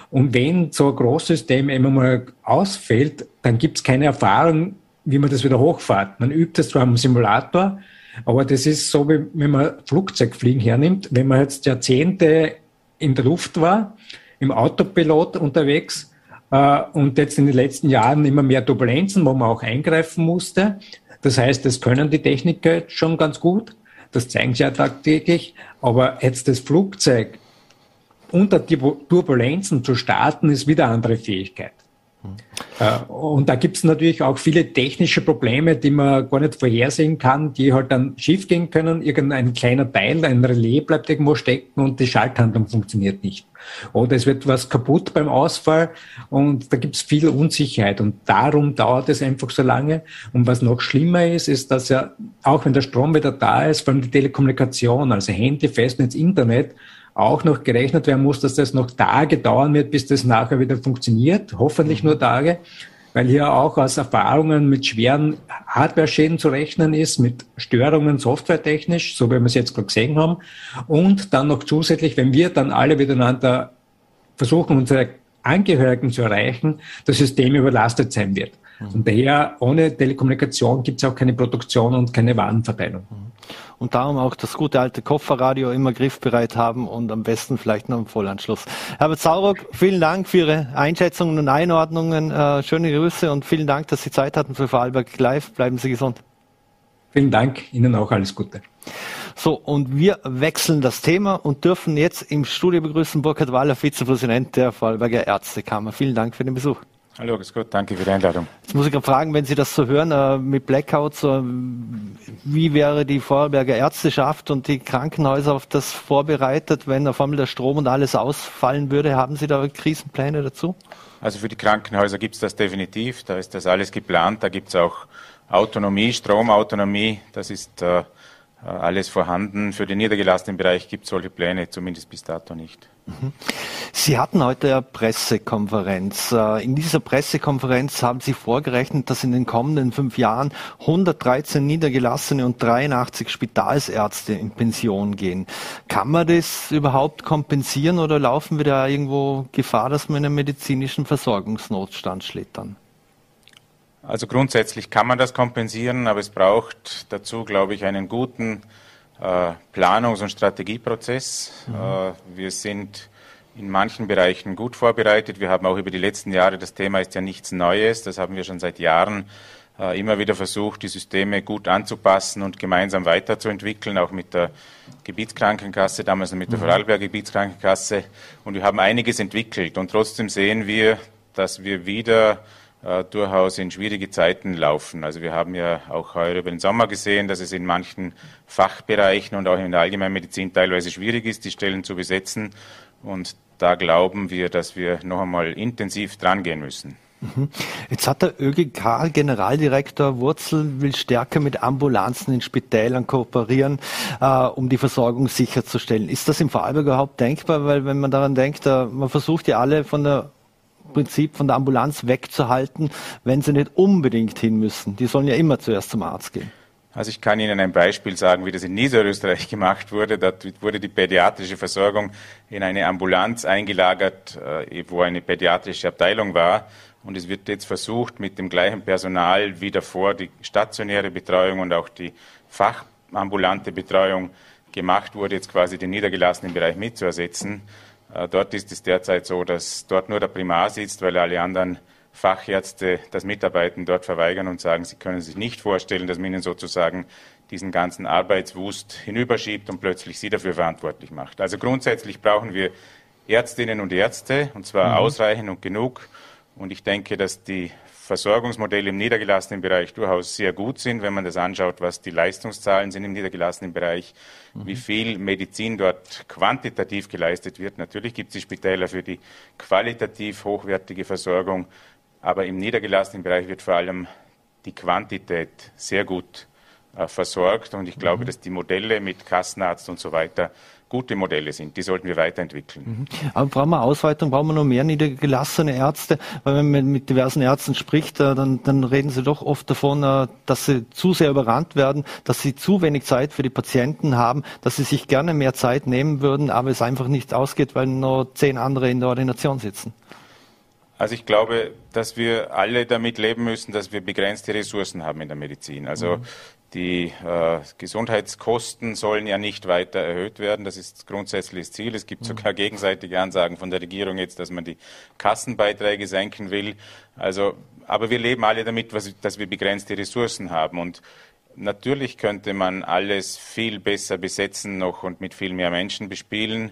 Und wenn so ein Großsystem immer mal ausfällt, dann gibt es keine Erfahrung, wie man das wieder hochfährt. Man übt das zwar am Simulator, aber das ist so, wie wenn man Flugzeugfliegen hernimmt. Wenn man jetzt Jahrzehnte in der Luft war, im Autopilot unterwegs, äh, und jetzt in den letzten Jahren immer mehr Turbulenzen, wo man auch eingreifen musste. Das heißt, das können die Techniker schon ganz gut. Das zeigen sie ja tagtäglich. Aber jetzt das Flugzeug unter Turbulenzen zu starten, ist wieder eine andere Fähigkeit. Äh, und da gibt es natürlich auch viele technische Probleme, die man gar nicht vorhersehen kann, die halt dann schief gehen können. Irgendein kleiner Teil, ein Relais bleibt irgendwo stecken und die Schalthandlung funktioniert nicht. Oder es wird was kaputt beim Ausfall und da gibt es viel Unsicherheit und darum dauert es einfach so lange. Und was noch schlimmer ist, ist, dass ja auch wenn der Strom wieder da ist, vor allem die Telekommunikation, also Handy, Festnetz, Internet, auch noch gerechnet werden muss, dass das noch Tage dauern wird, bis das nachher wieder funktioniert. Hoffentlich nur Tage, weil hier auch aus Erfahrungen mit schweren Hardware-Schäden zu rechnen ist, mit Störungen softwaretechnisch, so wie wir es jetzt gerade gesehen haben. Und dann noch zusätzlich, wenn wir dann alle miteinander versuchen, unsere Angehörigen zu erreichen, das System überlastet sein wird. Mhm. Und daher, ohne Telekommunikation gibt es auch keine Produktion und keine Warenverteilung. Mhm und darum auch das gute alte Kofferradio immer griffbereit haben und am besten vielleicht noch einen Vollanschluss. Herbert Saurock, vielen Dank für Ihre Einschätzungen und Einordnungen. Äh, schöne Grüße und vielen Dank, dass Sie Zeit hatten für Vorarlberg Live. Bleiben Sie gesund. Vielen Dank, Ihnen auch alles Gute. So, und wir wechseln das Thema und dürfen jetzt im Studio begrüßen Burkhard Waller, Vizepräsident der Vorarlberger Ärztekammer. Vielen Dank für den Besuch. Hallo, ist gut, danke für die Einladung. Jetzt muss ich gerade fragen, wenn Sie das so hören äh, mit Blackouts, äh, wie wäre die Vorarlberger Ärzteschaft und die Krankenhäuser auf das vorbereitet, wenn auf einmal der Strom und alles ausfallen würde? Haben Sie da Krisenpläne dazu? Also für die Krankenhäuser gibt es das definitiv, da ist das alles geplant, da gibt es auch Autonomie, Stromautonomie, das ist äh, äh, alles vorhanden. Für den niedergelassenen Bereich gibt es solche Pläne zumindest bis dato nicht. Sie hatten heute eine Pressekonferenz. Äh, in dieser Pressekonferenz haben Sie vorgerechnet, dass in den kommenden fünf Jahren 113 Niedergelassene und 83 Spitalsärzte in Pension gehen. Kann man das überhaupt kompensieren oder laufen wir da irgendwo Gefahr, dass wir in einen medizinischen Versorgungsnotstand schlittern? Also grundsätzlich kann man das kompensieren, aber es braucht dazu, glaube ich, einen guten Planungs- und Strategieprozess. Mhm. Äh, wir sind in manchen Bereichen gut vorbereitet. Wir haben auch über die letzten Jahre, das Thema ist ja nichts Neues, das haben wir schon seit Jahren äh, immer wieder versucht, die Systeme gut anzupassen und gemeinsam weiterzuentwickeln, auch mit der Gebietskrankenkasse, damals mit der mhm. Vorarlberger Gebietskrankenkasse. Und wir haben einiges entwickelt. Und trotzdem sehen wir, dass wir wieder äh, durchaus in schwierige Zeiten laufen. Also wir haben ja auch heuer über den Sommer gesehen, dass es in manchen Fachbereichen und auch in der Allgemeinmedizin teilweise schwierig ist, die Stellen zu besetzen. Und da glauben wir, dass wir noch einmal intensiv drangehen müssen. Mhm. Jetzt hat der ÖGK Generaldirektor Wurzel will stärker mit Ambulanzen in Spitälern kooperieren, äh, um die Versorgung sicherzustellen. Ist das im Vorarlberg überhaupt denkbar? Weil wenn man daran denkt, äh, man versucht ja alle von der Prinzip von der Ambulanz wegzuhalten, wenn sie nicht unbedingt hin müssen. Die sollen ja immer zuerst zum Arzt gehen. Also ich kann Ihnen ein Beispiel sagen, wie das in Niederösterreich gemacht wurde. Dort wurde die pädiatrische Versorgung in eine Ambulanz eingelagert, äh, wo eine pädiatrische Abteilung war. Und es wird jetzt versucht, mit dem gleichen Personal wie davor die stationäre Betreuung und auch die fachambulante Betreuung gemacht wurde, jetzt quasi den niedergelassenen Bereich mitzuersetzen. Äh, dort ist es derzeit so, dass dort nur der Primar sitzt, weil alle anderen Fachärzte das Mitarbeiten dort verweigern und sagen, sie können sich nicht vorstellen, dass man ihnen sozusagen diesen ganzen Arbeitswust hinüberschiebt und plötzlich sie dafür verantwortlich macht. Also grundsätzlich brauchen wir Ärztinnen und Ärzte, und zwar mhm. ausreichend und genug. Und ich denke, dass die Versorgungsmodelle im niedergelassenen Bereich durchaus sehr gut sind, wenn man das anschaut, was die Leistungszahlen sind im niedergelassenen Bereich, mhm. wie viel Medizin dort quantitativ geleistet wird. Natürlich gibt es die Spitäler für die qualitativ hochwertige Versorgung, aber im niedergelassenen Bereich wird vor allem die Quantität sehr gut versorgt und ich glaube, mhm. dass die Modelle mit Kassenarzt und so weiter gute Modelle sind. Die sollten wir weiterentwickeln. Mhm. Aber brauchen wir Ausweitung, brauchen wir noch mehr niedergelassene Ärzte? Weil wenn man mit diversen Ärzten spricht, äh, dann, dann reden sie doch oft davon, äh, dass sie zu sehr überrannt werden, dass sie zu wenig Zeit für die Patienten haben, dass sie sich gerne mehr Zeit nehmen würden, aber es einfach nicht ausgeht, weil nur zehn andere in der Ordination sitzen. Also ich glaube, dass wir alle damit leben müssen, dass wir begrenzte Ressourcen haben in der Medizin. Also mhm. Die äh, Gesundheitskosten sollen ja nicht weiter erhöht werden. Das ist grundsätzlich das Ziel. Es gibt mhm. sogar gegenseitige Ansagen von der Regierung jetzt, dass man die Kassenbeiträge senken will. Also, aber wir leben alle damit, was, dass wir begrenzte Ressourcen haben. Und natürlich könnte man alles viel besser besetzen noch und mit viel mehr Menschen bespielen.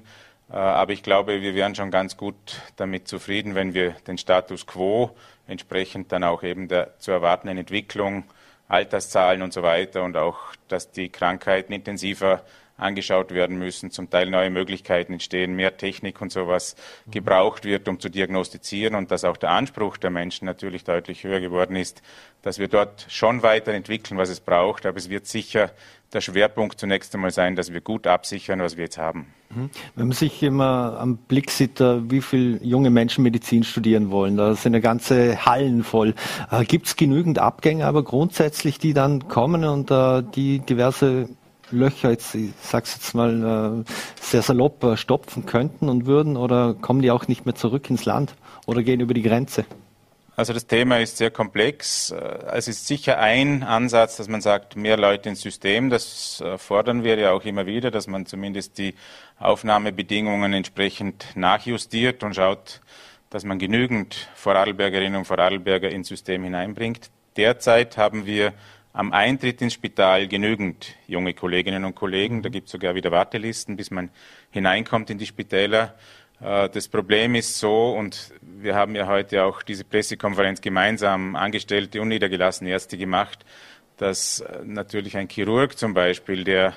Äh, aber ich glaube, wir wären schon ganz gut damit zufrieden, wenn wir den Status quo entsprechend dann auch eben der zu erwartenden Entwicklung Alterszahlen und so weiter und auch, dass die Krankheiten intensiver angeschaut werden müssen, zum Teil neue Möglichkeiten entstehen, mehr Technik und sowas gebraucht wird, um zu diagnostizieren und dass auch der Anspruch der Menschen natürlich deutlich höher geworden ist, dass wir dort schon weiterentwickeln, was es braucht, aber es wird sicher der Schwerpunkt zunächst einmal sein, dass wir gut absichern, was wir jetzt haben. Mhm. Wenn man sich immer am Blick sieht, äh, wie viele junge Menschen Medizin studieren wollen, da sind ja ganze Hallen voll. Äh, Gibt es genügend Abgänge, aber grundsätzlich, die dann kommen und äh, die diverse Löcher, jetzt, ich sag's jetzt mal sehr salopp, stopfen könnten und würden oder kommen die auch nicht mehr zurück ins Land oder gehen über die Grenze? Also das Thema ist sehr komplex. Äh, es ist sicher ein Ansatz, dass man sagt, mehr Leute ins System. Das äh, fordern wir ja auch immer wieder, dass man zumindest die Aufnahmebedingungen entsprechend nachjustiert und schaut, dass man genügend Vorarlbergerinnen und Vorarlberger ins System hineinbringt. Derzeit haben wir am Eintritt ins Spital genügend junge Kolleginnen und Kollegen. Da gibt es sogar wieder Wartelisten, bis man hineinkommt in die Spitäler. Äh, das Problem ist so, und wir haben ja heute auch diese Pressekonferenz gemeinsam angestellte und niedergelassene Ärzte gemacht, dass äh, natürlich ein Chirurg zum Beispiel, der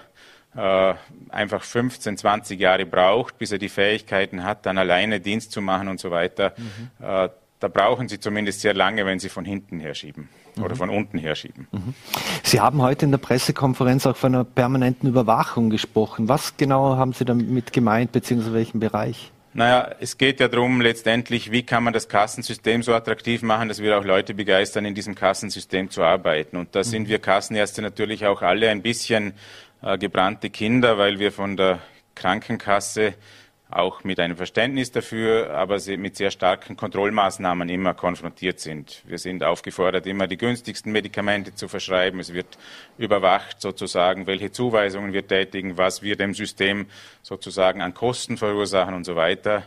äh, einfach 15, 20 Jahre braucht, bis er die Fähigkeiten hat, dann alleine Dienst zu machen und so weiter, mhm. äh, da brauchen Sie zumindest sehr lange, wenn Sie von hinten her schieben oder mhm. von unten her schieben. Mhm. Sie haben heute in der Pressekonferenz auch von einer permanenten Überwachung gesprochen. Was genau haben Sie damit gemeint, beziehungsweise welchen Bereich? Naja, es geht ja darum, letztendlich, wie kann man das Kassensystem so attraktiv machen, dass wir auch Leute begeistern, in diesem Kassensystem zu arbeiten. Und da mhm. sind wir Kassenärzte natürlich auch alle ein bisschen äh, gebrannte Kinder, weil wir von der Krankenkasse auch mit einem Verständnis dafür, aber mit sehr starken Kontrollmaßnahmen immer konfrontiert sind. Wir sind aufgefordert, immer die günstigsten Medikamente zu verschreiben. Es wird überwacht sozusagen, welche Zuweisungen wir tätigen, was wir dem System sozusagen an Kosten verursachen und so weiter.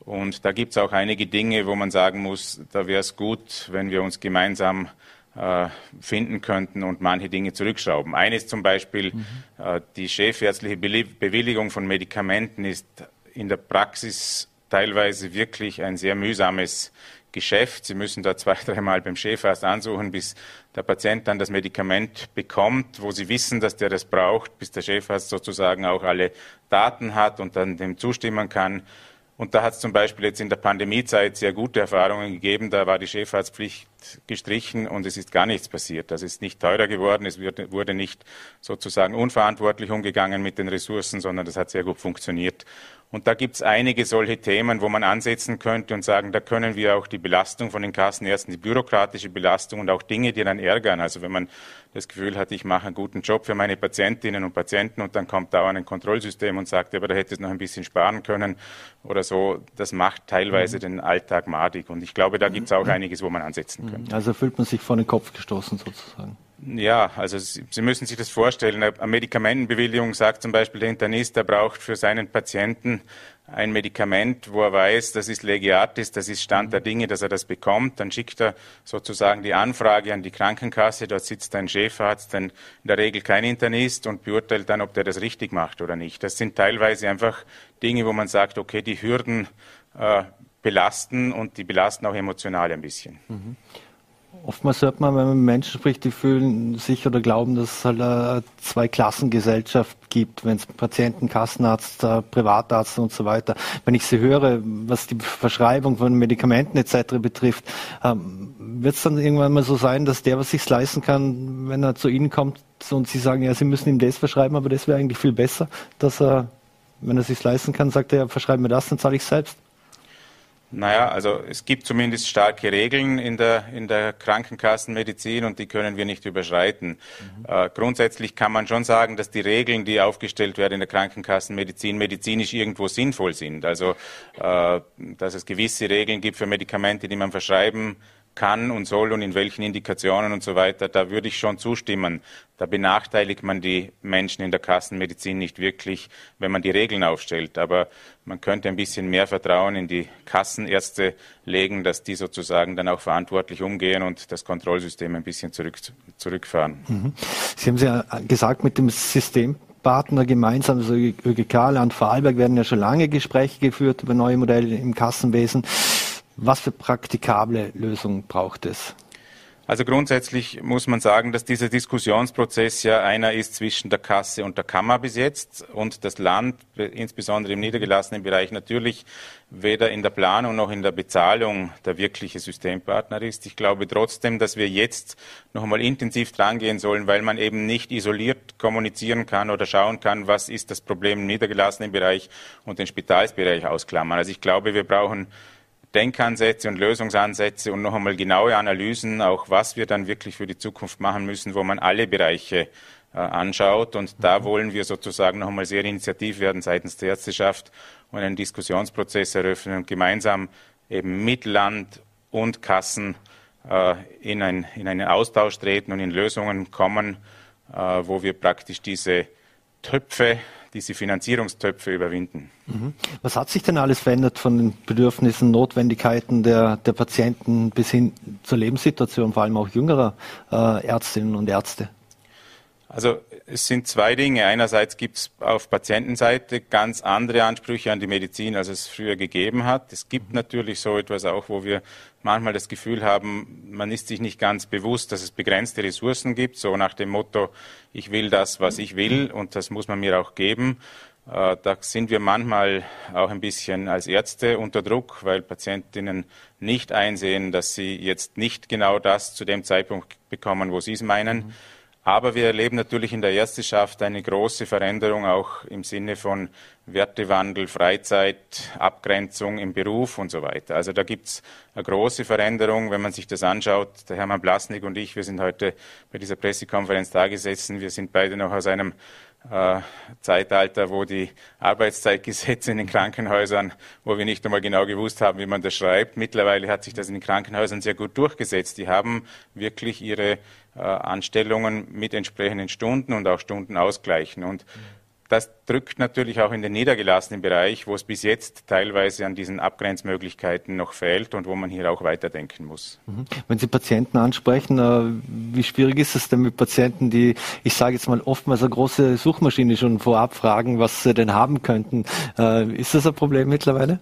Und da gibt es auch einige Dinge, wo man sagen muss, da wäre es gut, wenn wir uns gemeinsam äh, finden könnten und manche Dinge zurückschrauben. Eines zum Beispiel, mhm. äh, die chefärztliche Bewilligung von Medikamenten ist in der Praxis teilweise wirklich ein sehr mühsames Geschäft. Sie müssen da zwei, dreimal beim Chefarzt ansuchen, bis der Patient dann das Medikament bekommt, wo Sie wissen, dass der das braucht, bis der Chefarzt sozusagen auch alle Daten hat und dann dem zustimmen kann. Und da hat es zum Beispiel jetzt in der Pandemiezeit sehr gute Erfahrungen gegeben. Da war die Chefarztpflicht gestrichen und es ist gar nichts passiert. Das ist nicht teurer geworden. Es wurde nicht sozusagen unverantwortlich umgegangen mit den Ressourcen, sondern das hat sehr gut funktioniert. Und da gibt es einige solche Themen, wo man ansetzen könnte und sagen, da können wir auch die Belastung von den Kassenärzten, die bürokratische Belastung und auch Dinge, die dann ärgern. Also wenn man das Gefühl hat, ich mache einen guten Job für meine Patientinnen und Patienten und dann kommt dauernd ein Kontrollsystem und sagt, aber da hätte es noch ein bisschen sparen können oder so, das macht teilweise mhm. den Alltag madig. Und ich glaube, da gibt es auch mhm. einiges, wo man ansetzen könnte. Also fühlt man sich vor den Kopf gestoßen sozusagen. Ja, also Sie, Sie müssen sich das vorstellen. Eine Medikamentenbewilligung sagt zum Beispiel der Internist, er braucht für seinen Patienten ein Medikament, wo er weiß, das ist Legiatis, das ist Stand der Dinge, dass er das bekommt. Dann schickt er sozusagen die Anfrage an die Krankenkasse. Dort sitzt ein Chefarzt, ein, in der Regel kein Internist und beurteilt dann, ob der das richtig macht oder nicht. Das sind teilweise einfach Dinge, wo man sagt, okay, die Hürden äh, belasten und die belasten auch emotional ein bisschen. Mhm. Oftmals hört man, wenn man mit Menschen spricht, die fühlen sich oder glauben, dass es halt eine Zweiklassengesellschaft gibt, wenn es Patienten, Kassenarzt, äh, Privatarzt und so weiter. Wenn ich sie höre, was die Verschreibung von Medikamenten etc. betrifft, ähm, wird es dann irgendwann mal so sein, dass der, was sich leisten kann, wenn er zu Ihnen kommt und Sie sagen, ja, Sie müssen ihm das verschreiben, aber das wäre eigentlich viel besser, dass er, wenn er sich leisten kann, sagt er, ja, verschreib mir das, dann zahle ich selbst. Naja, also es gibt zumindest starke Regeln in der, in der Krankenkassenmedizin und die können wir nicht überschreiten. Mhm. Äh, grundsätzlich kann man schon sagen, dass die Regeln, die aufgestellt werden in der Krankenkassenmedizin, medizinisch irgendwo sinnvoll sind. Also, äh, dass es gewisse Regeln gibt für Medikamente, die man verschreiben kann und soll und in welchen Indikationen und so weiter, da würde ich schon zustimmen. Da benachteiligt man die Menschen in der Kassenmedizin nicht wirklich, wenn man die Regeln aufstellt. Aber man könnte ein bisschen mehr Vertrauen in die Kassenärzte legen, dass die sozusagen dann auch verantwortlich umgehen und das Kontrollsystem ein bisschen zurück, zurückfahren. Mhm. Sie haben ja gesagt, mit dem System Partner gemeinsam, also ÖGK, Land Vorarlberg werden ja schon lange Gespräche geführt über neue Modelle im Kassenwesen. Was für praktikable Lösungen braucht es? Also grundsätzlich muss man sagen, dass dieser Diskussionsprozess ja einer ist zwischen der Kasse und der Kammer bis jetzt und das Land, insbesondere im niedergelassenen Bereich, natürlich weder in der Planung noch in der Bezahlung der wirkliche Systempartner ist. Ich glaube trotzdem, dass wir jetzt noch einmal intensiv drangehen sollen, weil man eben nicht isoliert kommunizieren kann oder schauen kann, was ist das Problem im niedergelassenen Bereich und den Spitalsbereich ausklammern. Also ich glaube, wir brauchen Denkansätze und Lösungsansätze und noch einmal genaue Analysen, auch was wir dann wirklich für die Zukunft machen müssen, wo man alle Bereiche äh, anschaut. Und da mhm. wollen wir sozusagen noch einmal sehr initiativ werden seitens der Ärzteschaft und einen Diskussionsprozess eröffnen und gemeinsam eben mit Land und Kassen äh, in, ein, in einen Austausch treten und in Lösungen kommen, äh, wo wir praktisch diese Töpfe diese Finanzierungstöpfe überwinden. Mhm. Was hat sich denn alles verändert von den Bedürfnissen, Notwendigkeiten der, der Patienten bis hin zur Lebenssituation, vor allem auch jüngerer äh, Ärztinnen und Ärzte? Also es sind zwei Dinge. Einerseits gibt es auf Patientenseite ganz andere Ansprüche an die Medizin, als es früher gegeben hat. Es gibt natürlich so etwas auch, wo wir manchmal das Gefühl haben, man ist sich nicht ganz bewusst, dass es begrenzte Ressourcen gibt, so nach dem Motto, ich will das, was ich will und das muss man mir auch geben. Äh, da sind wir manchmal auch ein bisschen als Ärzte unter Druck, weil Patientinnen nicht einsehen, dass sie jetzt nicht genau das zu dem Zeitpunkt bekommen, wo sie es meinen. Aber wir erleben natürlich in der Ärzteschaft eine große Veränderung auch im Sinne von Wertewandel, Freizeit, Abgrenzung im Beruf und so weiter. Also da gibt es eine große Veränderung, wenn man sich das anschaut. Der Hermann Blasnik und ich, wir sind heute bei dieser Pressekonferenz da gesessen. Wir sind beide noch aus einem äh, Zeitalter, wo die Arbeitszeitgesetze in den Krankenhäusern, wo wir nicht einmal genau gewusst haben, wie man das schreibt. Mittlerweile hat sich das in den Krankenhäusern sehr gut durchgesetzt. Die haben wirklich ihre äh, Anstellungen mit entsprechenden Stunden und auch Stundenausgleichen. Und das drückt natürlich auch in den niedergelassenen Bereich, wo es bis jetzt teilweise an diesen Abgrenzmöglichkeiten noch fehlt und wo man hier auch weiterdenken muss. Mhm. Wenn Sie Patienten ansprechen, äh, wie schwierig ist es denn mit Patienten, die, ich sage jetzt mal, oftmals eine große Suchmaschine schon vorab fragen, was sie denn haben könnten? Äh, ist das ein Problem mittlerweile?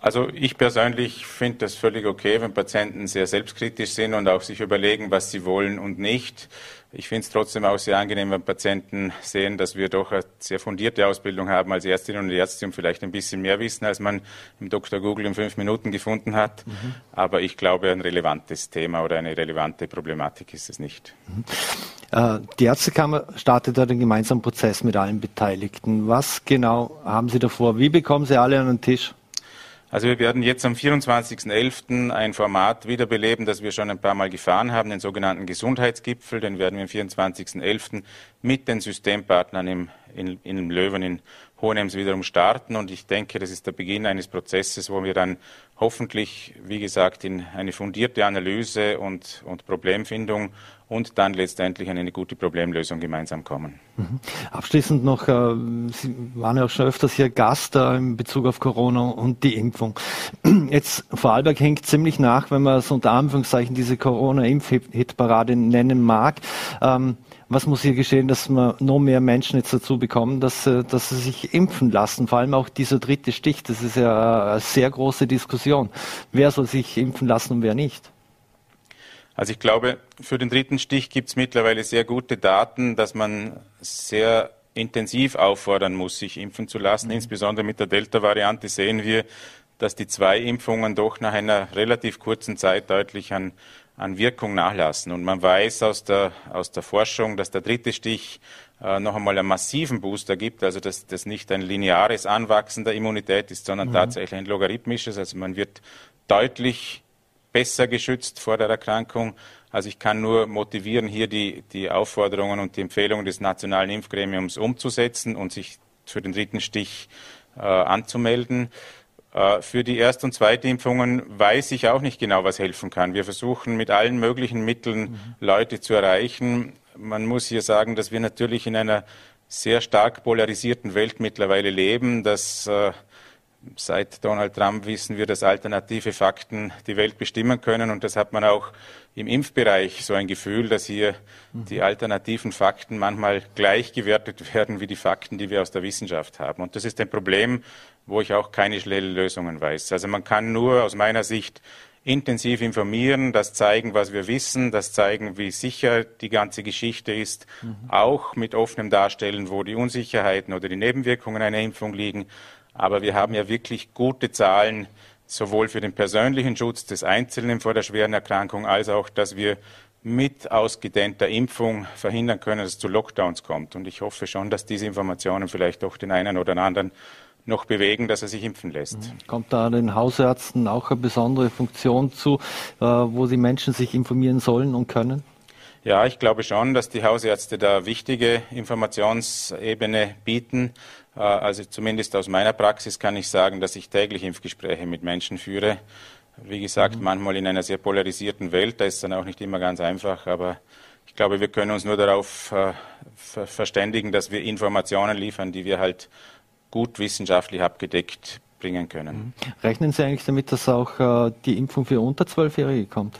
Also ich persönlich finde das völlig okay, wenn Patienten sehr selbstkritisch sind und auch sich überlegen, was sie wollen und nicht. Ich finde es trotzdem auch sehr angenehm, wenn Patienten sehen, dass wir doch eine sehr fundierte Ausbildung haben als Ärztinnen und Ärzte und vielleicht ein bisschen mehr wissen, als man im Dr. Google in fünf Minuten gefunden hat. Mhm. Aber ich glaube, ein relevantes Thema oder eine relevante Problematik ist es nicht. Mhm. Äh, die Ärztekammer startet da den gemeinsamen Prozess mit allen Beteiligten. Was genau haben Sie davor? Wie bekommen Sie alle an den Tisch? Also wir werden jetzt am 24.11. ein Format wiederbeleben, das wir schon ein paar Mal gefahren haben, den sogenannten Gesundheitsgipfel. Den werden wir am 24.11. mit den Systempartnern im, in, in Löwen in Hohenems wiederum starten. Und ich denke, das ist der Beginn eines Prozesses, wo wir dann hoffentlich, wie gesagt, in eine fundierte Analyse und, und Problemfindung und dann letztendlich an eine gute Problemlösung gemeinsam kommen. Mhm. Abschließend noch, äh, Sie waren ja auch schon öfters hier Gast äh, in Bezug auf Corona und die Impfung. Jetzt Vorarlberg hängt ziemlich nach, wenn man es unter Anführungszeichen diese Corona-Impf-Hitparade nennen mag. Ähm, was muss hier geschehen, dass man noch mehr Menschen jetzt dazu bekommen, dass, äh, dass sie sich impfen lassen? Vor allem auch dieser dritte Stich, das ist ja eine sehr große Diskussion. Wer soll sich impfen lassen und wer nicht? Also ich glaube, für den dritten Stich gibt es mittlerweile sehr gute Daten, dass man sehr intensiv auffordern muss, sich impfen zu lassen. Mhm. Insbesondere mit der Delta-Variante sehen wir, dass die zwei Impfungen doch nach einer relativ kurzen Zeit deutlich an, an Wirkung nachlassen. Und man weiß aus der, aus der Forschung, dass der dritte Stich äh, noch einmal einen massiven Booster gibt, also dass das nicht ein lineares Anwachsen der Immunität ist, sondern mhm. tatsächlich ein logarithmisches. Also man wird deutlich besser geschützt vor der Erkrankung. Also ich kann nur motivieren, hier die, die Aufforderungen und die Empfehlungen des Nationalen Impfgremiums umzusetzen und sich für den dritten Stich äh, anzumelden. Äh, für die Erst- und Zweitimpfungen weiß ich auch nicht genau, was helfen kann. Wir versuchen mit allen möglichen Mitteln mhm. Leute zu erreichen. Man muss hier sagen, dass wir natürlich in einer sehr stark polarisierten Welt mittlerweile leben, dass äh, Seit Donald Trump wissen wir, dass alternative Fakten die Welt bestimmen können. Und das hat man auch im Impfbereich so ein Gefühl, dass hier mhm. die alternativen Fakten manchmal gleich gewertet werden wie die Fakten, die wir aus der Wissenschaft haben. Und das ist ein Problem, wo ich auch keine schnellen Lösungen weiß. Also man kann nur aus meiner Sicht intensiv informieren, das zeigen, was wir wissen, das zeigen, wie sicher die ganze Geschichte ist, mhm. auch mit offenem Darstellen, wo die Unsicherheiten oder die Nebenwirkungen einer Impfung liegen. Aber wir haben ja wirklich gute Zahlen, sowohl für den persönlichen Schutz des Einzelnen vor der schweren Erkrankung, als auch, dass wir mit ausgedehnter Impfung verhindern können, dass es zu Lockdowns kommt. Und ich hoffe schon, dass diese Informationen vielleicht doch den einen oder anderen noch bewegen, dass er sich impfen lässt. Mhm. Kommt da den Hausärzten auch eine besondere Funktion zu, äh, wo die Menschen sich informieren sollen und können? Ja, ich glaube schon, dass die Hausärzte da wichtige Informationsebene bieten. Äh, also zumindest aus meiner Praxis kann ich sagen, dass ich täglich Impfgespräche mit Menschen führe. Wie gesagt, mhm. manchmal in einer sehr polarisierten Welt, da ist es dann auch nicht immer ganz einfach, aber ich glaube, wir können uns nur darauf äh, verständigen, dass wir Informationen liefern, die wir halt gut wissenschaftlich abgedeckt bringen können. Mhm. Rechnen Sie eigentlich damit, dass auch äh, die Impfung für unter Zwölfjährige kommt?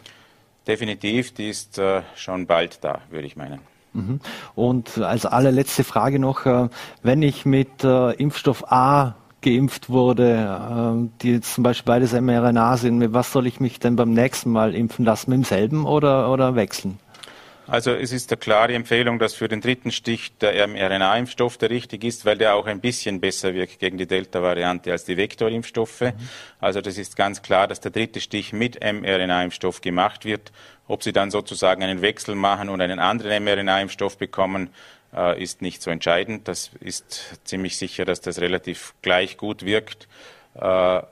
Definitiv, die ist schon bald da, würde ich meinen. Mhm. Und als allerletzte Frage noch, äh, wenn ich mit äh, Impfstoff A geimpft wurde, äh, die jetzt zum Beispiel beides mRNA sind, mit was soll ich mich denn beim nächsten Mal impfen lassen? Mit demselben oder, oder wechseln? Also es ist eine klare Empfehlung, dass für den dritten Stich der mRNA-Impfstoff der richtig ist, weil der auch ein bisschen besser wirkt gegen die Delta-Variante als die Vektorimpfstoffe. Mhm. Also das ist ganz klar, dass der dritte Stich mit mRNA-Impfstoff gemacht wird. Ob Sie dann sozusagen einen Wechsel machen und einen anderen mRNA-Impfstoff bekommen, äh, ist nicht so entscheidend. Das ist ziemlich sicher, dass das relativ gleich gut wirkt. Äh,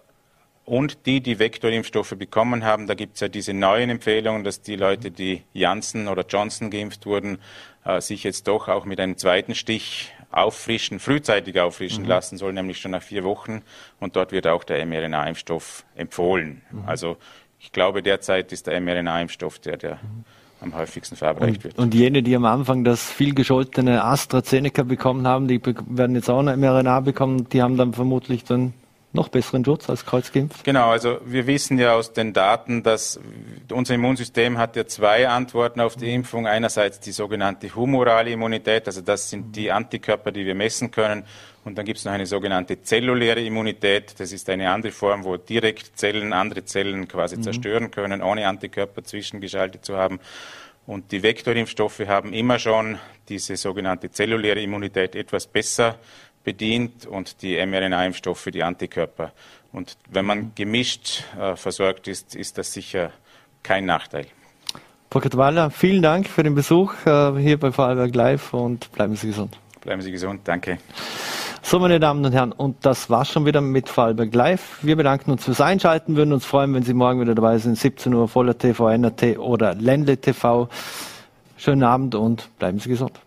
und die, die Vektorimpfstoffe bekommen haben, da gibt es ja diese neuen Empfehlungen, dass die Leute, die Janssen oder Johnson geimpft wurden, äh, sich jetzt doch auch mit einem zweiten Stich auffrischen, frühzeitig auffrischen mhm. lassen sollen, nämlich schon nach vier Wochen. Und dort wird auch der mRNA-Impfstoff empfohlen. Mhm. Also ich glaube, derzeit ist der mRNA-Impfstoff der, der mhm. am häufigsten verabreicht und, wird. Und jene, die am Anfang das viel gescholtene AstraZeneca bekommen haben, die werden jetzt auch eine mRNA bekommen, die haben dann vermutlich dann noch besseren Schutz als kreuzgeimpft? Genau, also wir wissen ja aus den Daten, dass unser Immunsystem hat ja zwei Antworten auf die Impfung. Einerseits die sogenannte humorale Immunität, also das sind die Antikörper, die wir messen können. Und dann gibt es noch eine sogenannte zelluläre Immunität. Das ist eine andere Form, wo direkt Zellen andere Zellen quasi mhm. zerstören können, ohne Antikörper zwischengeschaltet zu haben. Und die Vektorimpfstoffe haben immer schon diese sogenannte zelluläre Immunität etwas besser bedient und die mRNA-Impfstoffe die Antikörper. Und wenn man gemischt äh, versorgt ist, ist das sicher kein Nachteil. Frau Katwala, vielen Dank für den Besuch äh, hier bei Vorarlberg Live und bleiben Sie gesund. Bleiben Sie gesund, danke. So, meine Damen und Herren, und das war's schon wieder mit Vorarlberg Live. Wir bedanken uns fürs Einschalten, würden uns freuen, wenn Sie morgen wieder dabei sind, 17 Uhr, Voller TV, NRT oder Ländle TV. Schönen Abend und bleiben Sie gesund.